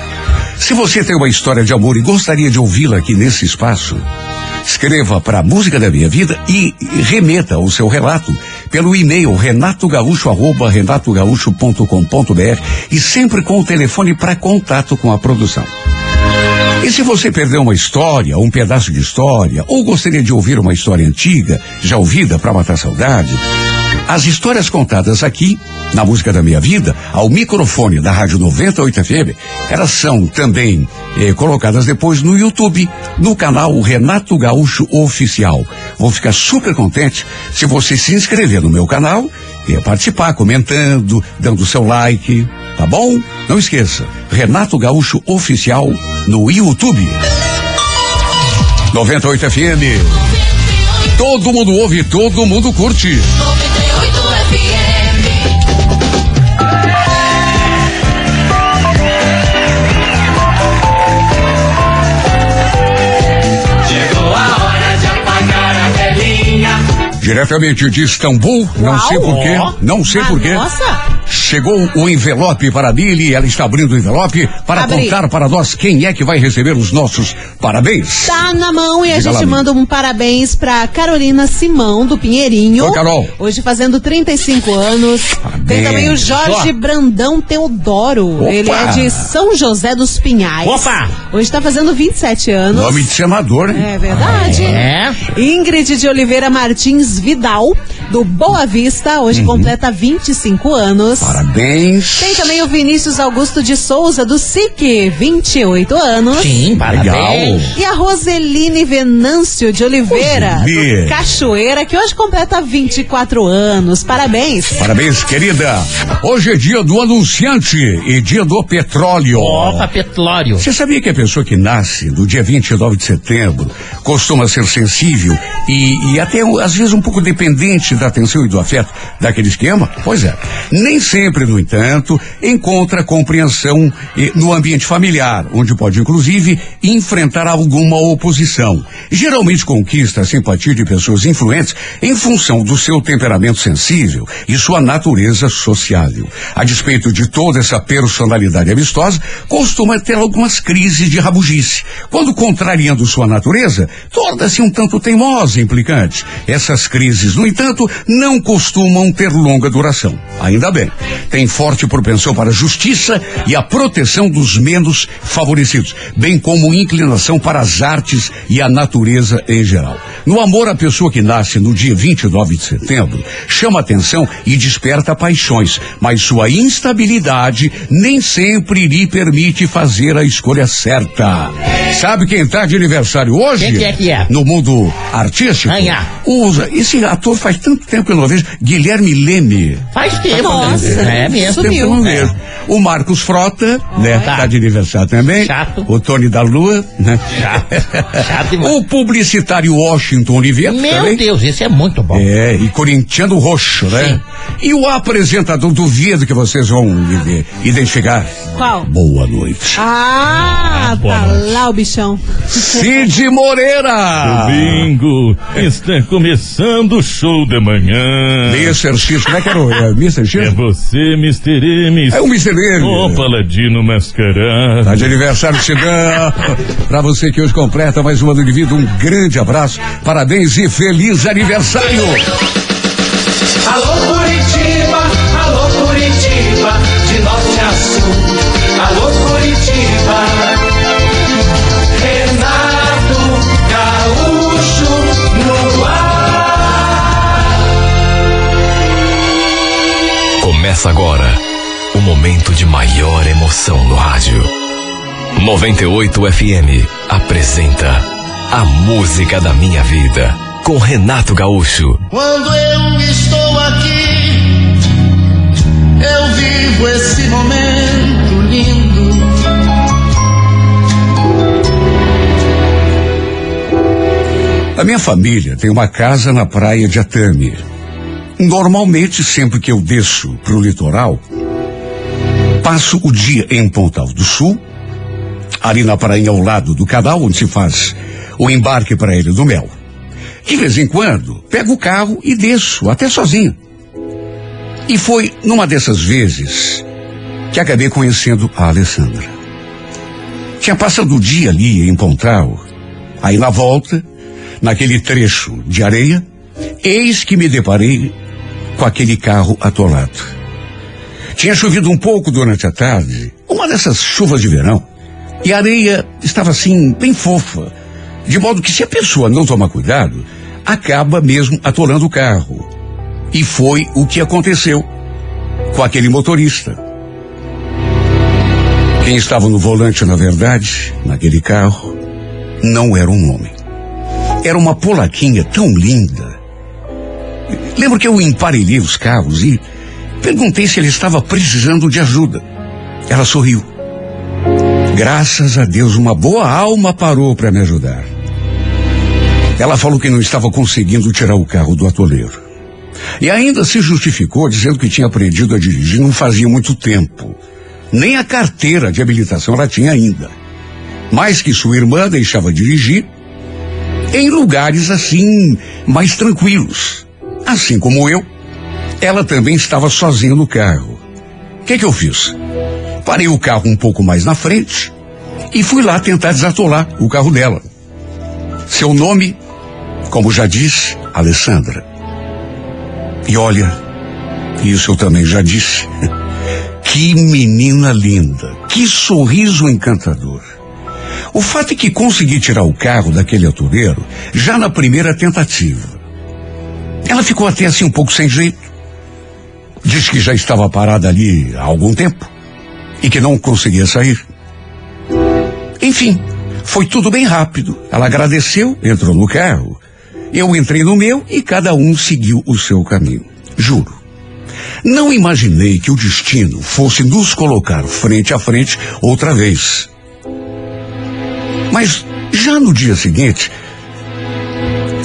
Se você tem uma história de amor e gostaria de ouvi-la aqui nesse espaço, escreva para a música da minha vida e remeta o seu relato pelo e-mail renatogaúcho.com.br e sempre com o telefone para contato com a produção. E se você perdeu uma história, um pedaço de história, ou gostaria de ouvir uma história antiga, já ouvida para matar saudade, As histórias contadas aqui, na música da minha vida, ao microfone da Rádio 98 FM, elas são também eh, colocadas depois no YouTube, no canal Renato Gaúcho Oficial. Vou ficar super contente se você se inscrever no meu canal e participar, comentando, dando seu like, tá bom? Não esqueça, Renato Gaúcho Oficial no YouTube. 98 FM. Todo mundo ouve, todo mundo curte. Diretamente de Istambul, não Uau. sei porquê, não sei Ah, porquê. Nossa! Chegou o envelope para a Billy, ela está abrindo o envelope para Abri. contar para nós quem é que vai receber os nossos parabéns. Tá na mão e a Diga gente lá, manda um parabéns pra Carolina Simão do Pinheirinho. Oi, Carol. Hoje fazendo 35 anos. Parabéns. Tem também o Jorge Ó. Brandão Teodoro. Opa. Ele é de São José dos Pinhais. Opa. Hoje tá fazendo 27 anos. Nome de senador, né? É verdade. É? Ingrid de Oliveira Martins Vidal, do Boa Vista, hoje completa 25 anos. Parabéns. Tem também o Vinícius Augusto de Souza, do SIC, 28 anos. Sim, parabéns. E a Roseline Venâncio de Oliveira, do Cachoeira, que hoje completa 24 anos. Parabéns. Parabéns, querida. Hoje é dia do anunciante e dia do petróleo. Opa, petróleo. Você sabia que a pessoa que nasce no dia 29 de setembro costuma ser sensível e, e até às vezes um pouco dependente da atenção e do afeto daquele esquema? Pois é. Nem sempre, no entanto, encontra compreensão eh, no ambiente familiar, onde pode inclusive enfrentar alguma oposição. Geralmente conquista a simpatia de pessoas influentes em função do seu temperamento sensível e sua natureza sociável. A despeito de toda essa personalidade amistosa, costuma ter algumas crises de rabugice. Quando contrariando sua natureza, torna-se um tanto teimosa e implicante. Essas crises, no entanto, não costumam ter longa duração. Ainda bem. Tem forte propensão para a justiça e a proteção dos menos favorecidos, bem como inclinação para as artes e a natureza em geral. No amor, a pessoa que nasce no dia 29 de setembro chama atenção e desperta paixões, mas sua instabilidade nem sempre lhe permite fazer a escolha certa. Sabe quem está de aniversário hoje? Quem que é que é? No mundo artístico? Ganha. Usa. Esse ator faz tanto tempo que eu não vejo. Guilherme Leme. Faz tempo. Nossa, né? É mesmo. sumiu. Não vejo. O Marcos Frota, né? Tá. Tá de aniversário também. Chato. O Tony da Lua, né? Chato. Chato demais. o publicitário Washington Oliveira Meu também. Deus, esse é muito bom. É, e corintiano roxo, né? E o apresentador, duvido que vocês vão ide- identificar. Qual? Boa noite. Ah, boa tá noite. lá o bichão. Cid Moreira! Domingo está começando o show da manhã. Mr. X, como é que era o é, Mr. É X? Você, Mr. M. É o Mr. N. Ô, Paladino Mascarado. Tá de aniversário, Cidão. Pra você que hoje completa mais um ano de vida, um grande abraço, parabéns e feliz aniversário! Alô Curitiba, Começa agora o momento de maior emoção no rádio. 98 FM apresenta A Música da Minha Vida com Renato Gaúcho. Quando eu estou aqui, eu vivo esse momento lindo. A minha família tem uma casa na praia de Atame. Normalmente, sempre que eu desço pro litoral, passo o dia em Pontal do Sul, ali na praia ao lado do canal onde se faz o embarque para a Ilha do Mel. De vez em quando, pego o carro e desço, até sozinho. E foi numa dessas vezes que acabei conhecendo a Alessandra. Tinha passado o dia ali em Pontal, aí na volta, naquele trecho de areia, eis que me deparei com aquele carro atolado. Tinha chovido um pouco durante a tarde, uma dessas chuvas de verão, e a areia estava assim, bem fofa, de modo que se a pessoa não tomar cuidado, acaba mesmo atolando o carro. E foi o que aconteceu com aquele motorista. Quem estava no volante, na verdade, naquele carro, não era um homem. Era uma polaquinha tão linda. Lembro que eu emparelhei os carros e perguntei se ele estava precisando de ajuda. Ela sorriu. Graças a Deus, uma boa alma parou para me ajudar. Ela falou que não estava conseguindo tirar o carro do atoleiro. E ainda se justificou dizendo que tinha aprendido a dirigir não fazia muito tempo. Nem a carteira de habilitação ela tinha ainda. Mas que sua irmã deixava dirigir em lugares assim, mais tranquilos. Assim como eu, ela também estava sozinha no carro. O que, que eu fiz? Parei o carro um pouco mais na frente e fui lá tentar desatolar o carro dela. Seu nome, como já disse, Alessandra. E olha, isso eu também já disse. Que menina linda, que sorriso encantador. O fato é que consegui tirar o carro daquele atureiro já na primeira tentativa. Ela ficou até assim um pouco sem jeito. Diz que já estava parada ali há algum tempo e que não conseguia sair. Enfim, foi tudo bem rápido. Ela agradeceu, entrou no carro. Eu entrei no meu e cada um seguiu o seu caminho. Juro. Não imaginei que o destino fosse nos colocar frente a frente outra vez. Mas já no dia seguinte,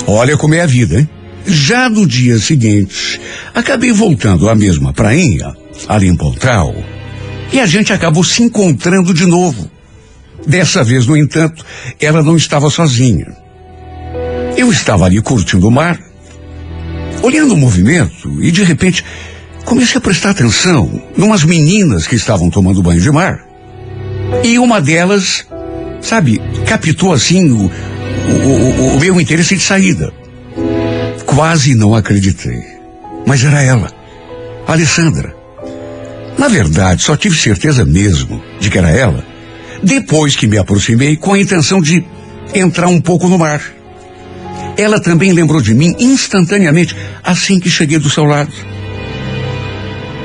olha como é a vida, hein? Já no dia seguinte, acabei voltando à mesma prainha, ali em Pontal, e a gente acabou se encontrando de novo. Dessa vez, no entanto, ela não estava sozinha. Eu estava ali curtindo o mar, olhando o movimento, e de repente comecei a prestar atenção numas meninas que estavam tomando banho de mar. E uma delas, sabe, captou assim o, o, o, o meu interesse de saída. Quase não acreditei. Mas era ela, Alessandra. Na verdade, só tive certeza mesmo de que era ela depois que me aproximei com a intenção de entrar um pouco no mar. Ela também lembrou de mim instantaneamente assim que cheguei do seu lado.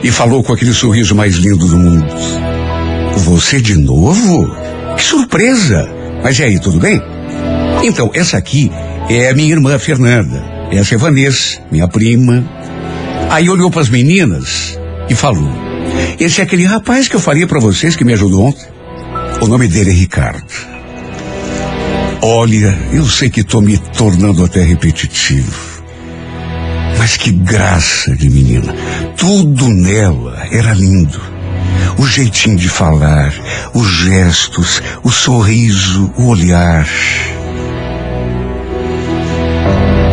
E falou com aquele sorriso mais lindo do mundo. Você de novo? Que surpresa! Mas e aí, tudo bem? Então, essa aqui é a minha irmã Fernanda. Essa é Vanessa, minha prima. Aí olhou para as meninas e falou: Esse é aquele rapaz que eu falei para vocês que me ajudou ontem. O nome dele é Ricardo. Olha, eu sei que estou me tornando até repetitivo. Mas que graça de menina. Tudo nela era lindo. O jeitinho de falar, os gestos, o sorriso, o olhar.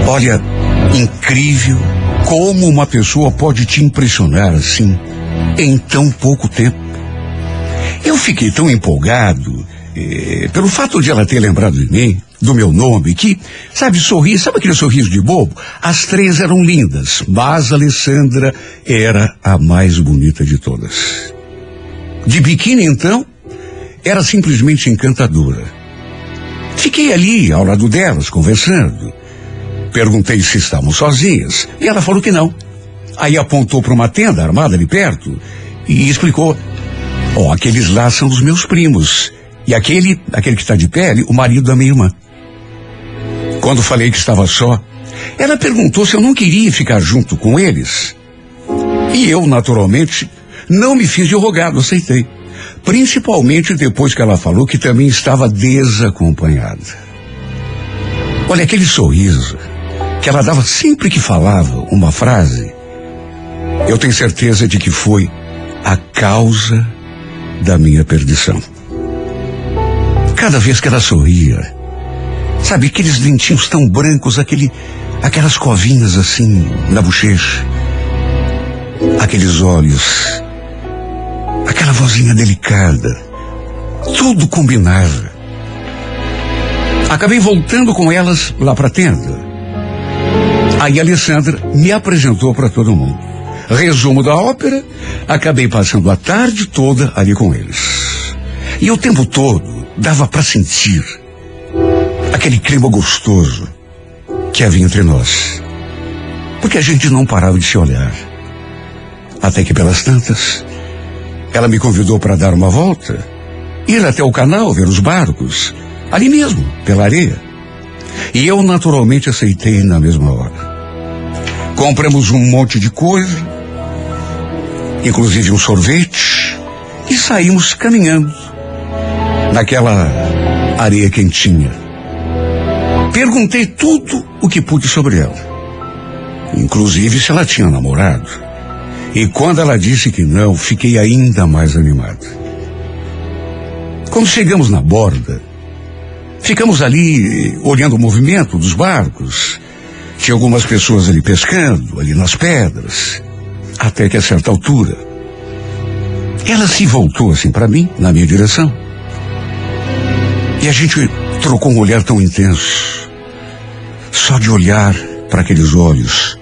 Olha, incrível como uma pessoa pode te impressionar assim em tão pouco tempo. Eu fiquei tão empolgado eh, pelo fato de ela ter lembrado de mim, do meu nome, que, sabe, sorri, sabe aquele sorriso de bobo? As três eram lindas, mas Alessandra era a mais bonita de todas. De biquíni, então, era simplesmente encantadora. Fiquei ali, ao lado delas, conversando. Perguntei se estavam sozinhas, e ela falou que não. Aí apontou para uma tenda armada ali perto e explicou: Ó, aqueles lá são dos meus primos. E aquele, aquele que está de pele, o marido da minha irmã. Quando falei que estava só, ela perguntou se eu não queria ficar junto com eles. E eu, naturalmente, não me fiz de rogado, aceitei. Principalmente depois que ela falou que também estava desacompanhada. Olha aquele sorriso que ela dava sempre que falava uma frase. Eu tenho certeza de que foi a causa da minha perdição. Cada vez que ela sorria, sabe, aqueles dentinhos tão brancos, aquele, aquelas covinhas assim na bochecha, aqueles olhos, aquela vozinha delicada, tudo combinava. Acabei voltando com elas lá para a tenda. Aí Alessandra me apresentou para todo mundo. Resumo da ópera, acabei passando a tarde toda ali com eles. E o tempo todo dava para sentir aquele clima gostoso que havia entre nós. Porque a gente não parava de se olhar. Até que pelas tantas, ela me convidou para dar uma volta, ir até o canal ver os barcos, ali mesmo, pela areia. E eu naturalmente aceitei na mesma hora. Compramos um monte de coisa, inclusive um sorvete, e saímos caminhando naquela areia quentinha. Perguntei tudo o que pude sobre ela, inclusive se ela tinha namorado. E quando ela disse que não, fiquei ainda mais animado. Quando chegamos na borda, ficamos ali olhando o movimento dos barcos. Tinha algumas pessoas ali pescando, ali nas pedras. Até que a certa altura, ela se voltou assim para mim, na minha direção. E a gente trocou um olhar tão intenso. Só de olhar para aqueles olhos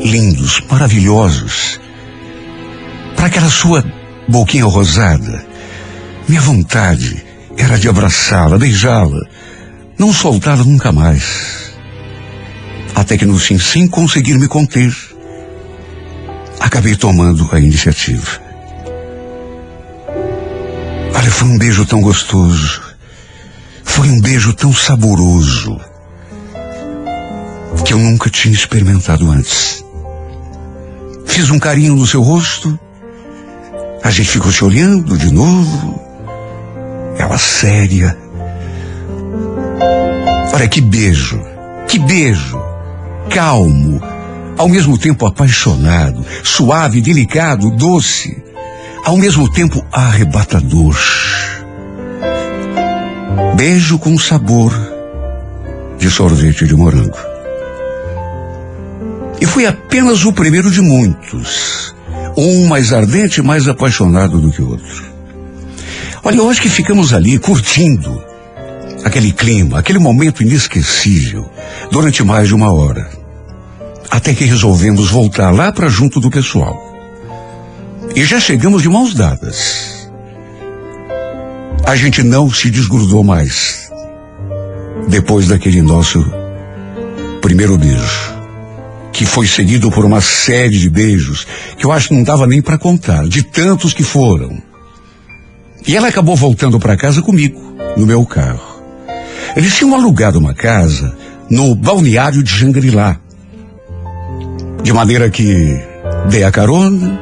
lindos, maravilhosos, para aquela sua boquinha rosada, minha vontade era de abraçá-la, beijá-la, não soltá-la nunca mais. Até que no fim, sem conseguir me conter, acabei tomando a iniciativa. Olha, foi um beijo tão gostoso. Foi um beijo tão saboroso. Que eu nunca tinha experimentado antes. Fiz um carinho no seu rosto. A gente ficou se olhando de novo. Ela séria. Olha, que beijo. Que beijo. Calmo. Ao mesmo tempo apaixonado. Suave, delicado, doce ao mesmo tempo arrebatador. Beijo com sabor de sorvete de morango. E foi apenas o primeiro de muitos. Um mais ardente e mais apaixonado do que o outro. Olha, acho que ficamos ali curtindo aquele clima, aquele momento inesquecível, durante mais de uma hora. Até que resolvemos voltar lá para junto do pessoal. E já chegamos de mãos dadas. A gente não se desgrudou mais. Depois daquele nosso primeiro beijo. Que foi seguido por uma série de beijos que eu acho que não dava nem para contar, de tantos que foram. E ela acabou voltando para casa comigo, no meu carro. Eles tinham alugado uma casa no balneário de Xangri-Lá. De maneira que dei a carona,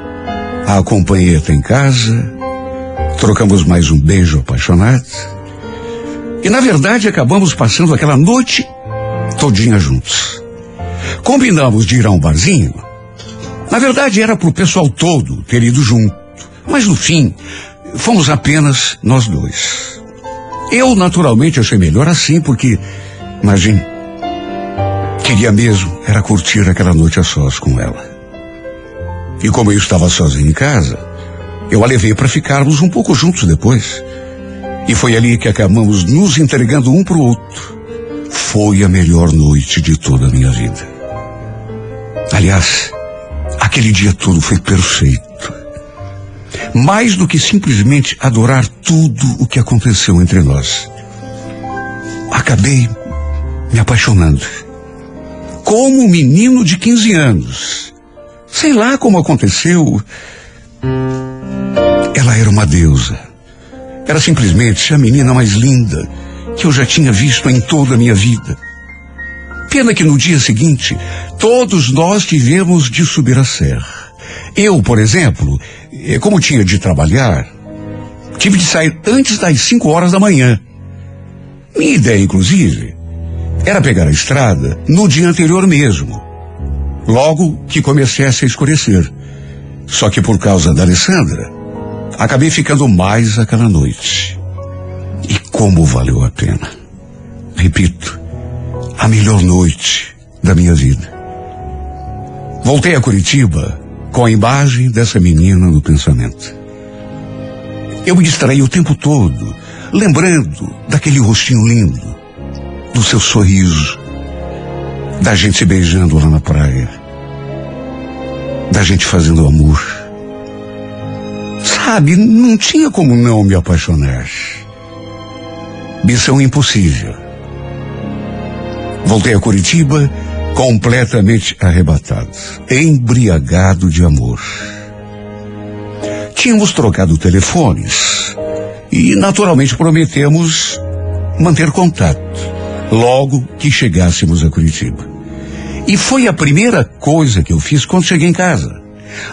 a acompanhei até em casa, trocamos mais um beijo apaixonado. E na verdade acabamos passando aquela noite todinha juntos. Combinamos de ir a um barzinho. Na verdade era pro pessoal todo ter ido junto. Mas no fim, fomos apenas nós dois. Eu naturalmente achei melhor assim, porque, imagine, queria mesmo era curtir aquela noite a sós com ela. E como eu estava sozinho em casa, eu a levei para ficarmos um pouco juntos depois. E foi ali que acabamos nos entregando um para o outro. Foi a melhor noite de toda a minha vida. Aliás, aquele dia todo foi perfeito. Mais do que simplesmente adorar tudo o que aconteceu entre nós. Acabei me apaixonando. Como um menino de 15 anos. Sei lá como aconteceu. Ela era uma deusa. Era simplesmente a menina mais linda que eu já tinha visto em toda a minha vida. Pena que no dia seguinte, todos nós tivemos de subir a serra. Eu, por exemplo, eh, como tinha de trabalhar, tive de sair antes das 5 horas da manhã. Minha ideia, inclusive, era pegar a estrada no dia anterior mesmo, logo que começasse a escurecer. Só que por causa da Alessandra, acabei ficando mais aquela noite. E como valeu a pena. Repito, a melhor noite da minha vida. Voltei a Curitiba com a imagem dessa menina no pensamento. Eu me distraí o tempo todo, lembrando daquele rostinho lindo, do seu sorriso, da gente se beijando lá na praia, da gente fazendo amor. Sabe, não tinha como não me apaixonar. Missão impossível. Voltei a Curitiba completamente arrebatado, embriagado de amor. Tínhamos trocado telefones e, naturalmente, prometemos manter contato logo que chegássemos a Curitiba. E foi a primeira coisa que eu fiz quando cheguei em casa.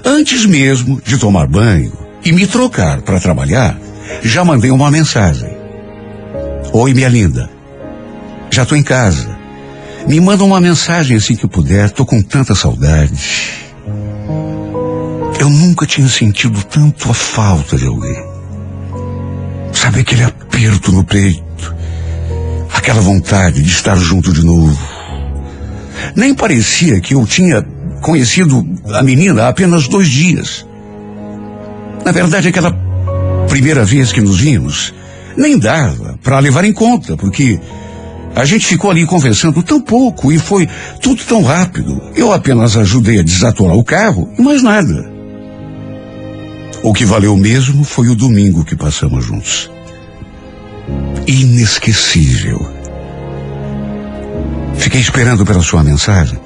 Antes mesmo de tomar banho e me trocar para trabalhar, já mandei uma mensagem. Oi, minha linda. Já tô em casa. Me manda uma mensagem assim que puder, tô com tanta saudade. Eu nunca tinha sentido tanto a falta de alguém. Sabe aquele aperto no peito? Aquela vontade de estar junto de novo. Nem parecia que eu tinha conhecido a menina há apenas dois dias. Na verdade, aquela primeira vez que nos vimos, nem dava para levar em conta, porque a gente ficou ali conversando tão pouco e foi tudo tão rápido. Eu apenas ajudei a desatolar o carro e mais nada. O que valeu mesmo foi o domingo que passamos juntos. Inesquecível. Fiquei esperando pela sua mensagem.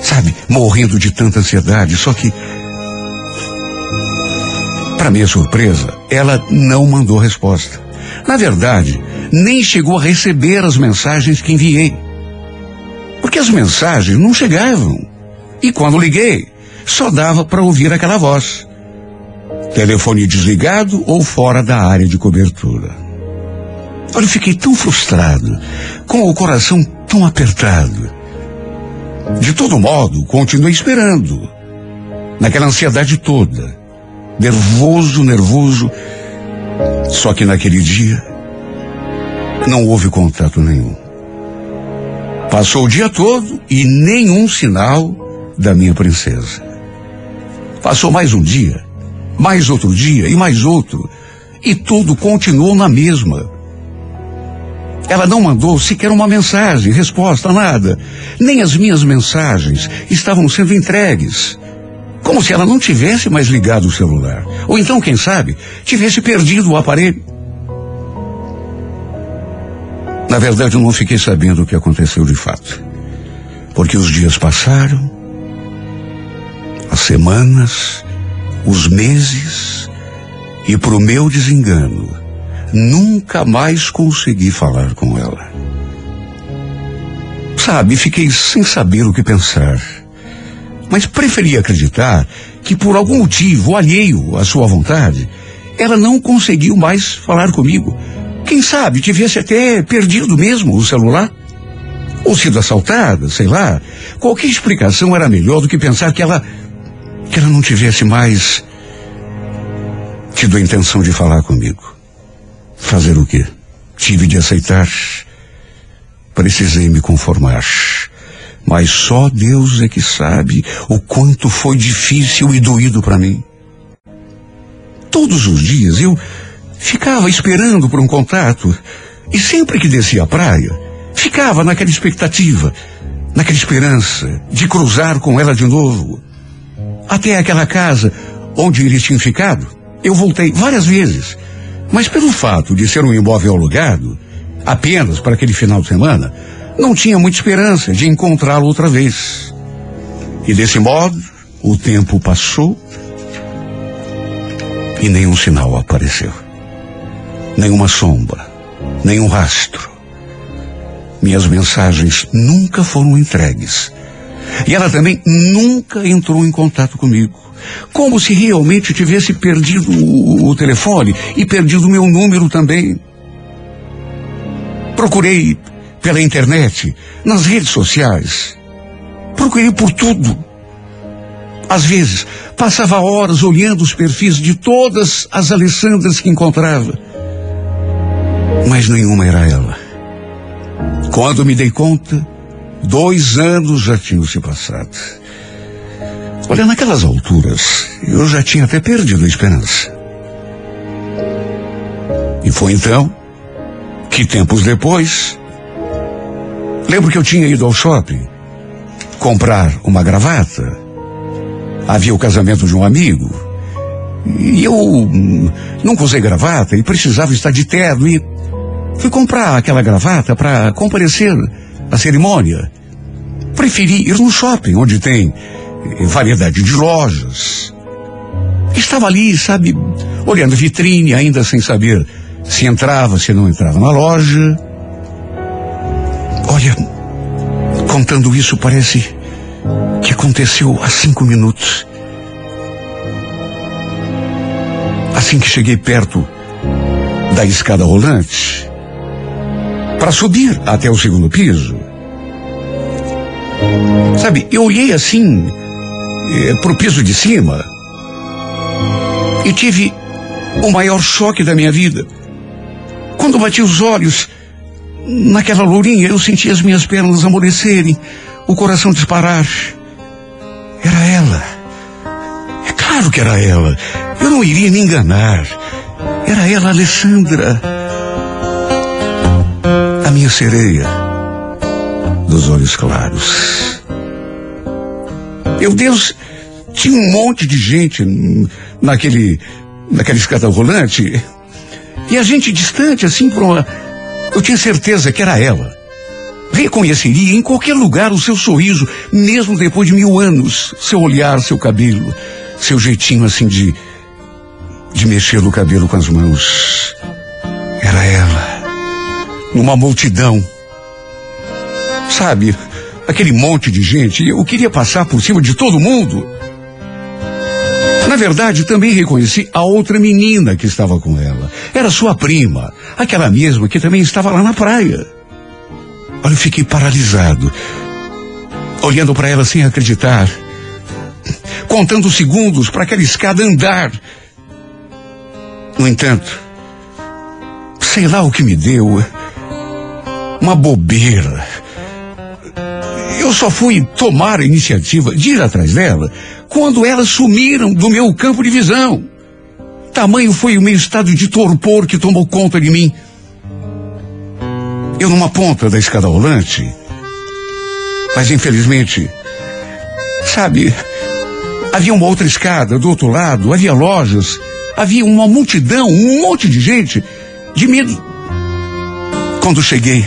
Sabe, morrendo de tanta ansiedade, só que. Para minha surpresa, ela não mandou resposta. Na verdade, nem chegou a receber as mensagens que enviei. Porque as mensagens não chegavam. E quando liguei, só dava para ouvir aquela voz. Telefone desligado ou fora da área de cobertura. Olha, fiquei tão frustrado, com o coração tão apertado. De todo modo, continuei esperando. Naquela ansiedade toda. Nervoso, nervoso. Só que naquele dia, não houve contato nenhum. Passou o dia todo e nenhum sinal da minha princesa. Passou mais um dia, mais outro dia e mais outro, e tudo continuou na mesma. Ela não mandou sequer uma mensagem, resposta, nada. Nem as minhas mensagens estavam sendo entregues. Como se ela não tivesse mais ligado o celular. Ou então, quem sabe, tivesse perdido o aparelho. Na verdade, eu não fiquei sabendo o que aconteceu de fato. Porque os dias passaram, as semanas, os meses, e para o meu desengano, nunca mais consegui falar com ela. Sabe, fiquei sem saber o que pensar. Mas preferi acreditar que por algum motivo alheio à sua vontade, ela não conseguiu mais falar comigo. Quem sabe tivesse até perdido mesmo o celular? Ou sido assaltada, sei lá. Qualquer explicação era melhor do que pensar que ela. que ela não tivesse mais. tido a intenção de falar comigo. Fazer o quê? Tive de aceitar. Precisei me conformar. Mas só Deus é que sabe o quanto foi difícil e doído para mim. Todos os dias eu ficava esperando por um contato e sempre que descia a praia, ficava naquela expectativa, naquela esperança de cruzar com ela de novo. Até aquela casa onde eles tinham ficado, eu voltei várias vezes. Mas pelo fato de ser um imóvel alugado, apenas para aquele final de semana, não tinha muita esperança de encontrá-lo outra vez. E desse modo, o tempo passou e nenhum sinal apareceu. Nenhuma sombra, nenhum rastro. Minhas mensagens nunca foram entregues. E ela também nunca entrou em contato comigo. Como se realmente tivesse perdido o, telefone e perdido o meu número também. Procurei pela internet, nas redes sociais. Procurei por tudo. Às vezes, passava horas olhando os perfis de todas as Alessandras que encontrava. Mas nenhuma era ela. Quando me dei conta, dois anos já tinham se passado. Olha, naquelas alturas, eu já tinha até perdido a esperança. E foi então que tempos depois, lembro que eu tinha ido ao shopping comprar uma gravata. Havia o casamento de um amigo. E eu hum, nunca usei gravata e precisava estar de terno e fui comprar aquela gravata para comparecer à cerimônia. preferi ir no shopping, onde tem eh, variedade de lojas. Estava ali, sabe, olhando vitrine, ainda sem saber se entrava, se não entrava na loja. Olha, contando isso, parece que aconteceu há cinco minutos. Assim que cheguei perto da escada rolante, para subir até o segundo piso, sabe, eu olhei assim eh, pro piso de cima e tive o maior choque da minha vida. Quando bati os olhos naquela lourinha, eu senti as minhas pernas amolecerem, o coração disparar. Era ela. É claro que era ela. Eu não iria me enganar. Era ela, Alessandra. Minha sereia. Dos olhos claros. Meu Deus, tinha um monte de gente naquele, naquela escada rolante. E a gente distante, assim, por uma. Eu tinha certeza que era ela. Reconheceria em qualquer lugar o seu sorriso, mesmo depois de mil anos. Seu olhar, seu cabelo, seu jeitinho assim de. de mexer no cabelo com as mãos. Era ela. Numa multidão. Sabe, aquele monte de gente, eu queria passar por cima de todo mundo. Na verdade, também reconheci a outra menina que estava com ela. Era sua prima, aquela mesma que também estava lá na praia. Olha, eu fiquei paralisado, olhando para ela sem acreditar, contando segundos para aquela escada andar. No entanto, sei lá o que me deu, uma bobeira. Eu só fui tomar a iniciativa de ir atrás dela quando elas sumiram do meu campo de visão. Tamanho foi o meu estado de torpor que tomou conta de mim. Eu numa ponta da escada rolante, mas infelizmente, sabe, havia uma outra escada do outro lado, havia lojas, havia uma multidão, um monte de gente, de medo. Quando cheguei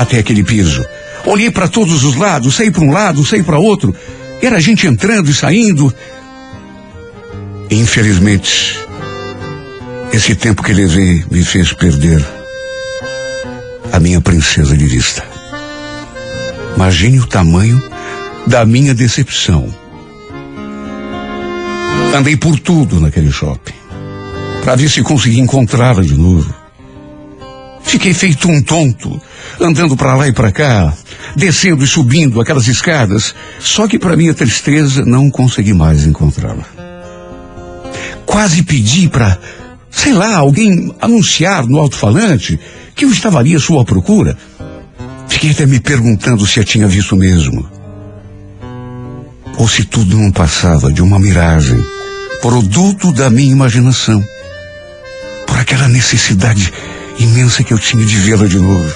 até aquele piso, olhei para todos os lados, saí para um lado, saí para outro, era gente entrando e saindo. Infelizmente, esse tempo que levei me fez perder a minha princesa de vista. Imagine o tamanho da minha decepção. Andei por tudo naquele shopping, para ver se conseguia encontrá-la de novo. Fiquei feito um tonto, andando para lá e para cá, descendo e subindo aquelas escadas, só que para minha tristeza não consegui mais encontrá-la. Quase pedi para, sei lá, alguém anunciar no alto-falante que eu estava ali à sua procura. Fiquei até me perguntando se a tinha visto mesmo. Ou se tudo não passava de uma miragem, produto da minha imaginação, por aquela necessidade imensa que eu tinha de vê-la de novo.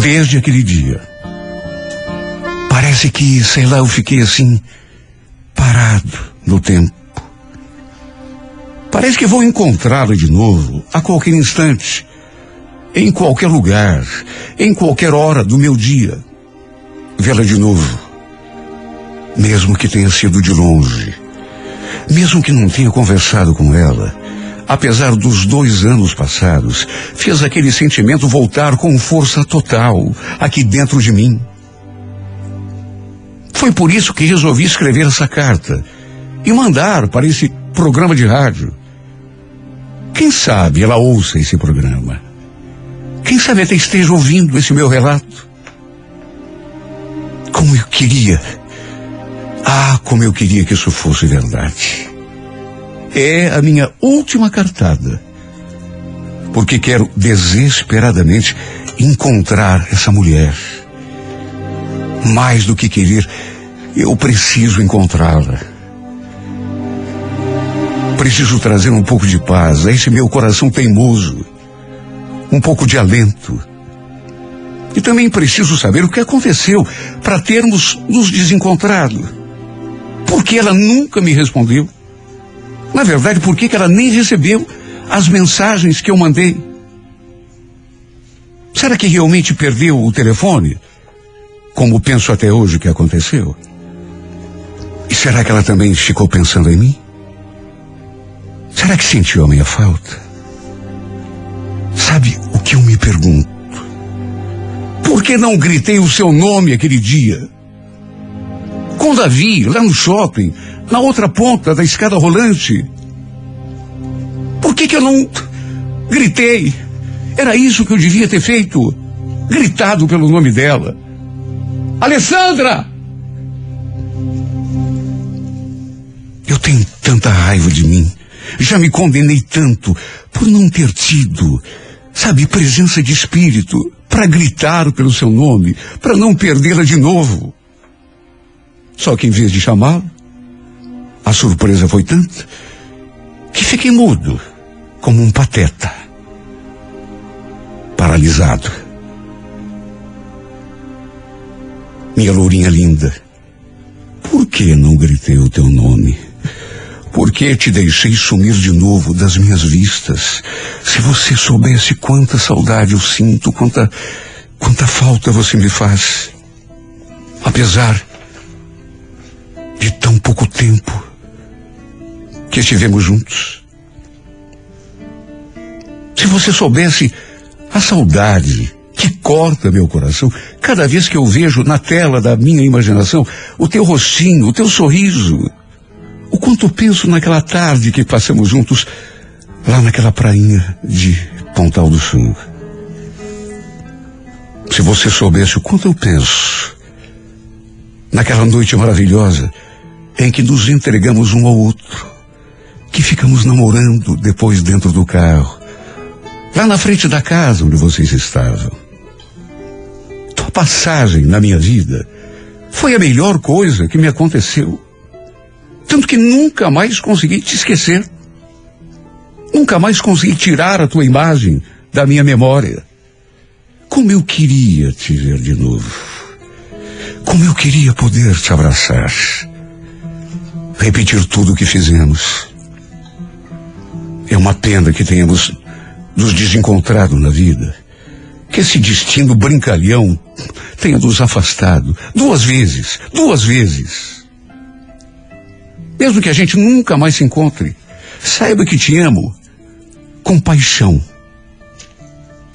Desde aquele dia, parece que, sei lá, eu fiquei assim, parado no tempo. Parece que vou encontrá-la de novo, a qualquer instante, em qualquer lugar, em qualquer hora do meu dia. Vê-la de novo, mesmo que tenha sido de longe, mesmo que não tenha conversado com ela, apesar dos dois anos passados, fez aquele sentimento voltar com força total aqui dentro de mim. Foi por isso que resolvi escrever essa carta e mandar para esse programa de rádio. Quem sabe ela ouça esse programa. Quem sabe até esteja ouvindo esse meu relato. Como eu queria. Ah, como eu queria que isso fosse verdade. É a minha última cartada. Porque quero desesperadamente encontrar essa mulher. Mais do que querer, eu preciso encontrá-la. Preciso trazer um pouco de paz a esse meu coração teimoso. Um pouco de alento. E também preciso saber o que aconteceu para termos nos desencontrado. Por que ela nunca me respondeu? Na verdade, por que que ela nem recebeu as mensagens que eu mandei? Será que realmente perdeu o telefone? Como penso até hoje que aconteceu? E será que ela também ficou pensando em mim? Será que sentiu a minha falta? Sabe o que eu me pergunto? Por que não gritei o seu nome aquele dia? Com Davi, lá no shopping, na outra ponta da escada rolante. Por que, que eu não gritei? Era isso que eu devia ter feito. Gritado pelo nome dela. Alessandra! Eu tenho tanta raiva de mim. Já me condenei tanto por não ter tido, sabe, presença de espírito para gritar pelo seu nome, para não perdê-la de novo. Só que em vez de chamá-la, a surpresa foi tanta que fiquei mudo, como um pateta, paralisado. Minha lourinha linda, por que não gritei o teu nome? Por que te deixei sumir de novo das minhas vistas? Se você soubesse quanta saudade eu sinto, quanta, quanta falta você me faz. Apesar de tão pouco tempo que estivemos juntos. Se você soubesse a saudade que corta meu coração cada vez que eu vejo na tela da minha imaginação o teu rostinho, o teu sorriso. O quanto penso naquela tarde que passamos juntos lá naquela prainha de Pontal do Sul. Se você soubesse o quanto eu penso naquela noite maravilhosa em que nos entregamos um ao outro, que ficamos namorando depois dentro do carro, lá na frente da casa onde vocês estavam. Tua passagem na minha vida foi a melhor coisa que me aconteceu. Tanto que nunca mais consegui te esquecer. Nunca mais consegui tirar a tua imagem da minha memória. Como eu queria te ver de novo. Como eu queria poder te abraçar. Repetir tudo o que fizemos. É uma pena que tenhamos nos desencontrado na vida. Que esse destino brincalhão tenha nos afastado duas vezes, duas vezes. Mesmo que a gente nunca mais se encontre, saiba que te amo com paixão.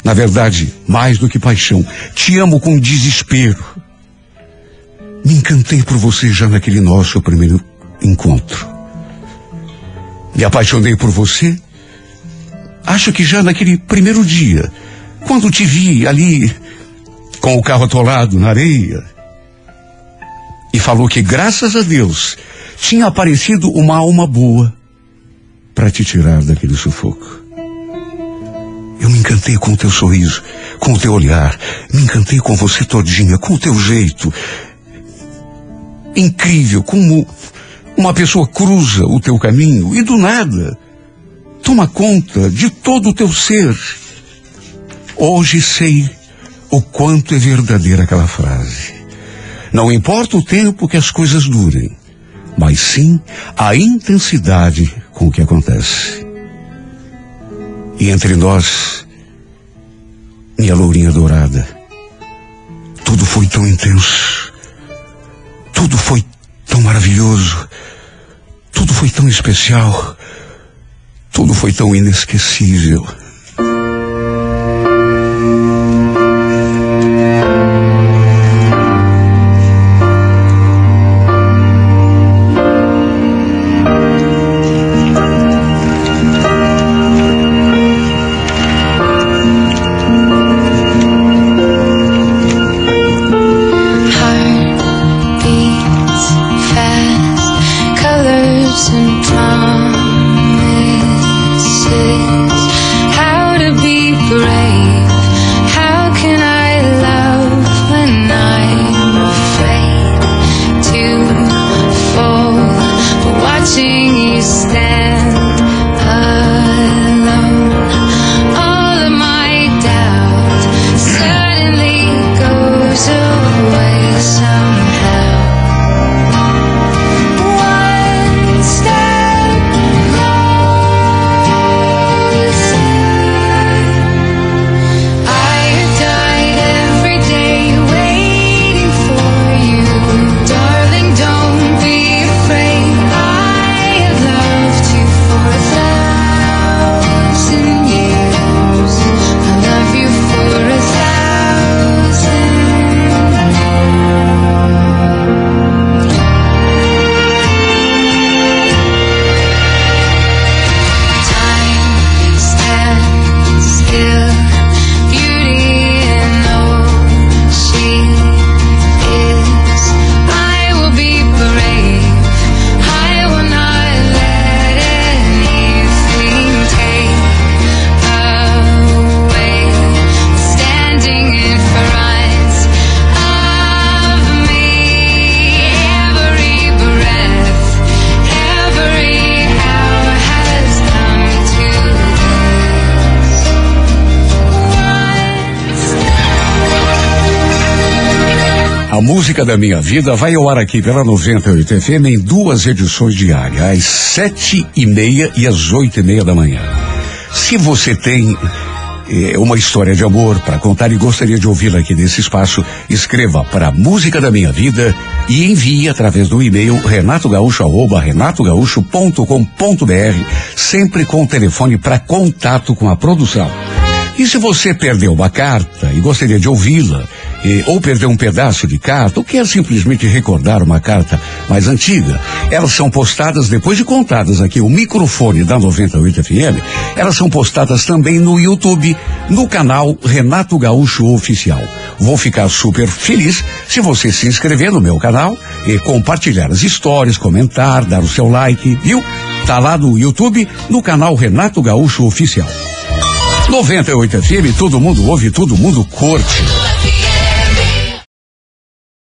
Na verdade, mais do que paixão, te amo com desespero. Me encantei por você já naquele nosso primeiro encontro. Me apaixonei por você, acho que já naquele primeiro dia, quando te vi ali com o carro atolado na areia. E falou que, graças a Deus, tinha aparecido uma alma boa para te tirar daquele sufoco. Eu me encantei com o teu sorriso, com o teu olhar, me encantei com você todinha, com o teu jeito. Incrível como uma pessoa cruza o teu caminho e do nada toma conta de todo o teu ser. Hoje sei o quanto é verdadeira aquela frase. Não importa o tempo que as coisas durem, mas sim a intensidade com que acontece. E entre nós, minha lourinha dourada, tudo foi tão intenso, tudo foi tão maravilhoso, tudo foi tão especial, tudo foi tão inesquecível. Música da minha vida vai ao ar aqui pela 98 FM em duas edições diárias, às sete e meia e às oito e meia da manhã. Se você tem eh, uma história de amor para contar e gostaria de ouvi-la aqui nesse espaço, escreva para Música da Minha Vida e envie através do e-mail renatogaúcho@renatogaúcho.com.br, sempre com o telefone para contato com a produção. E se você perdeu uma carta e gostaria de ouvi-la, ou perdeu um pedaço de carta, ou quer simplesmente recordar uma carta mais antiga, elas são postadas depois de contadas aqui o microfone da 98 FM, elas são postadas também no YouTube, no canal Renato Gaúcho Oficial. Vou ficar super feliz se você se inscrever no meu canal e compartilhar as histórias, comentar, dar o seu like, viu? Tá lá no YouTube, no canal Renato Gaúcho Oficial. 98 FM, todo mundo ouve, todo mundo curte.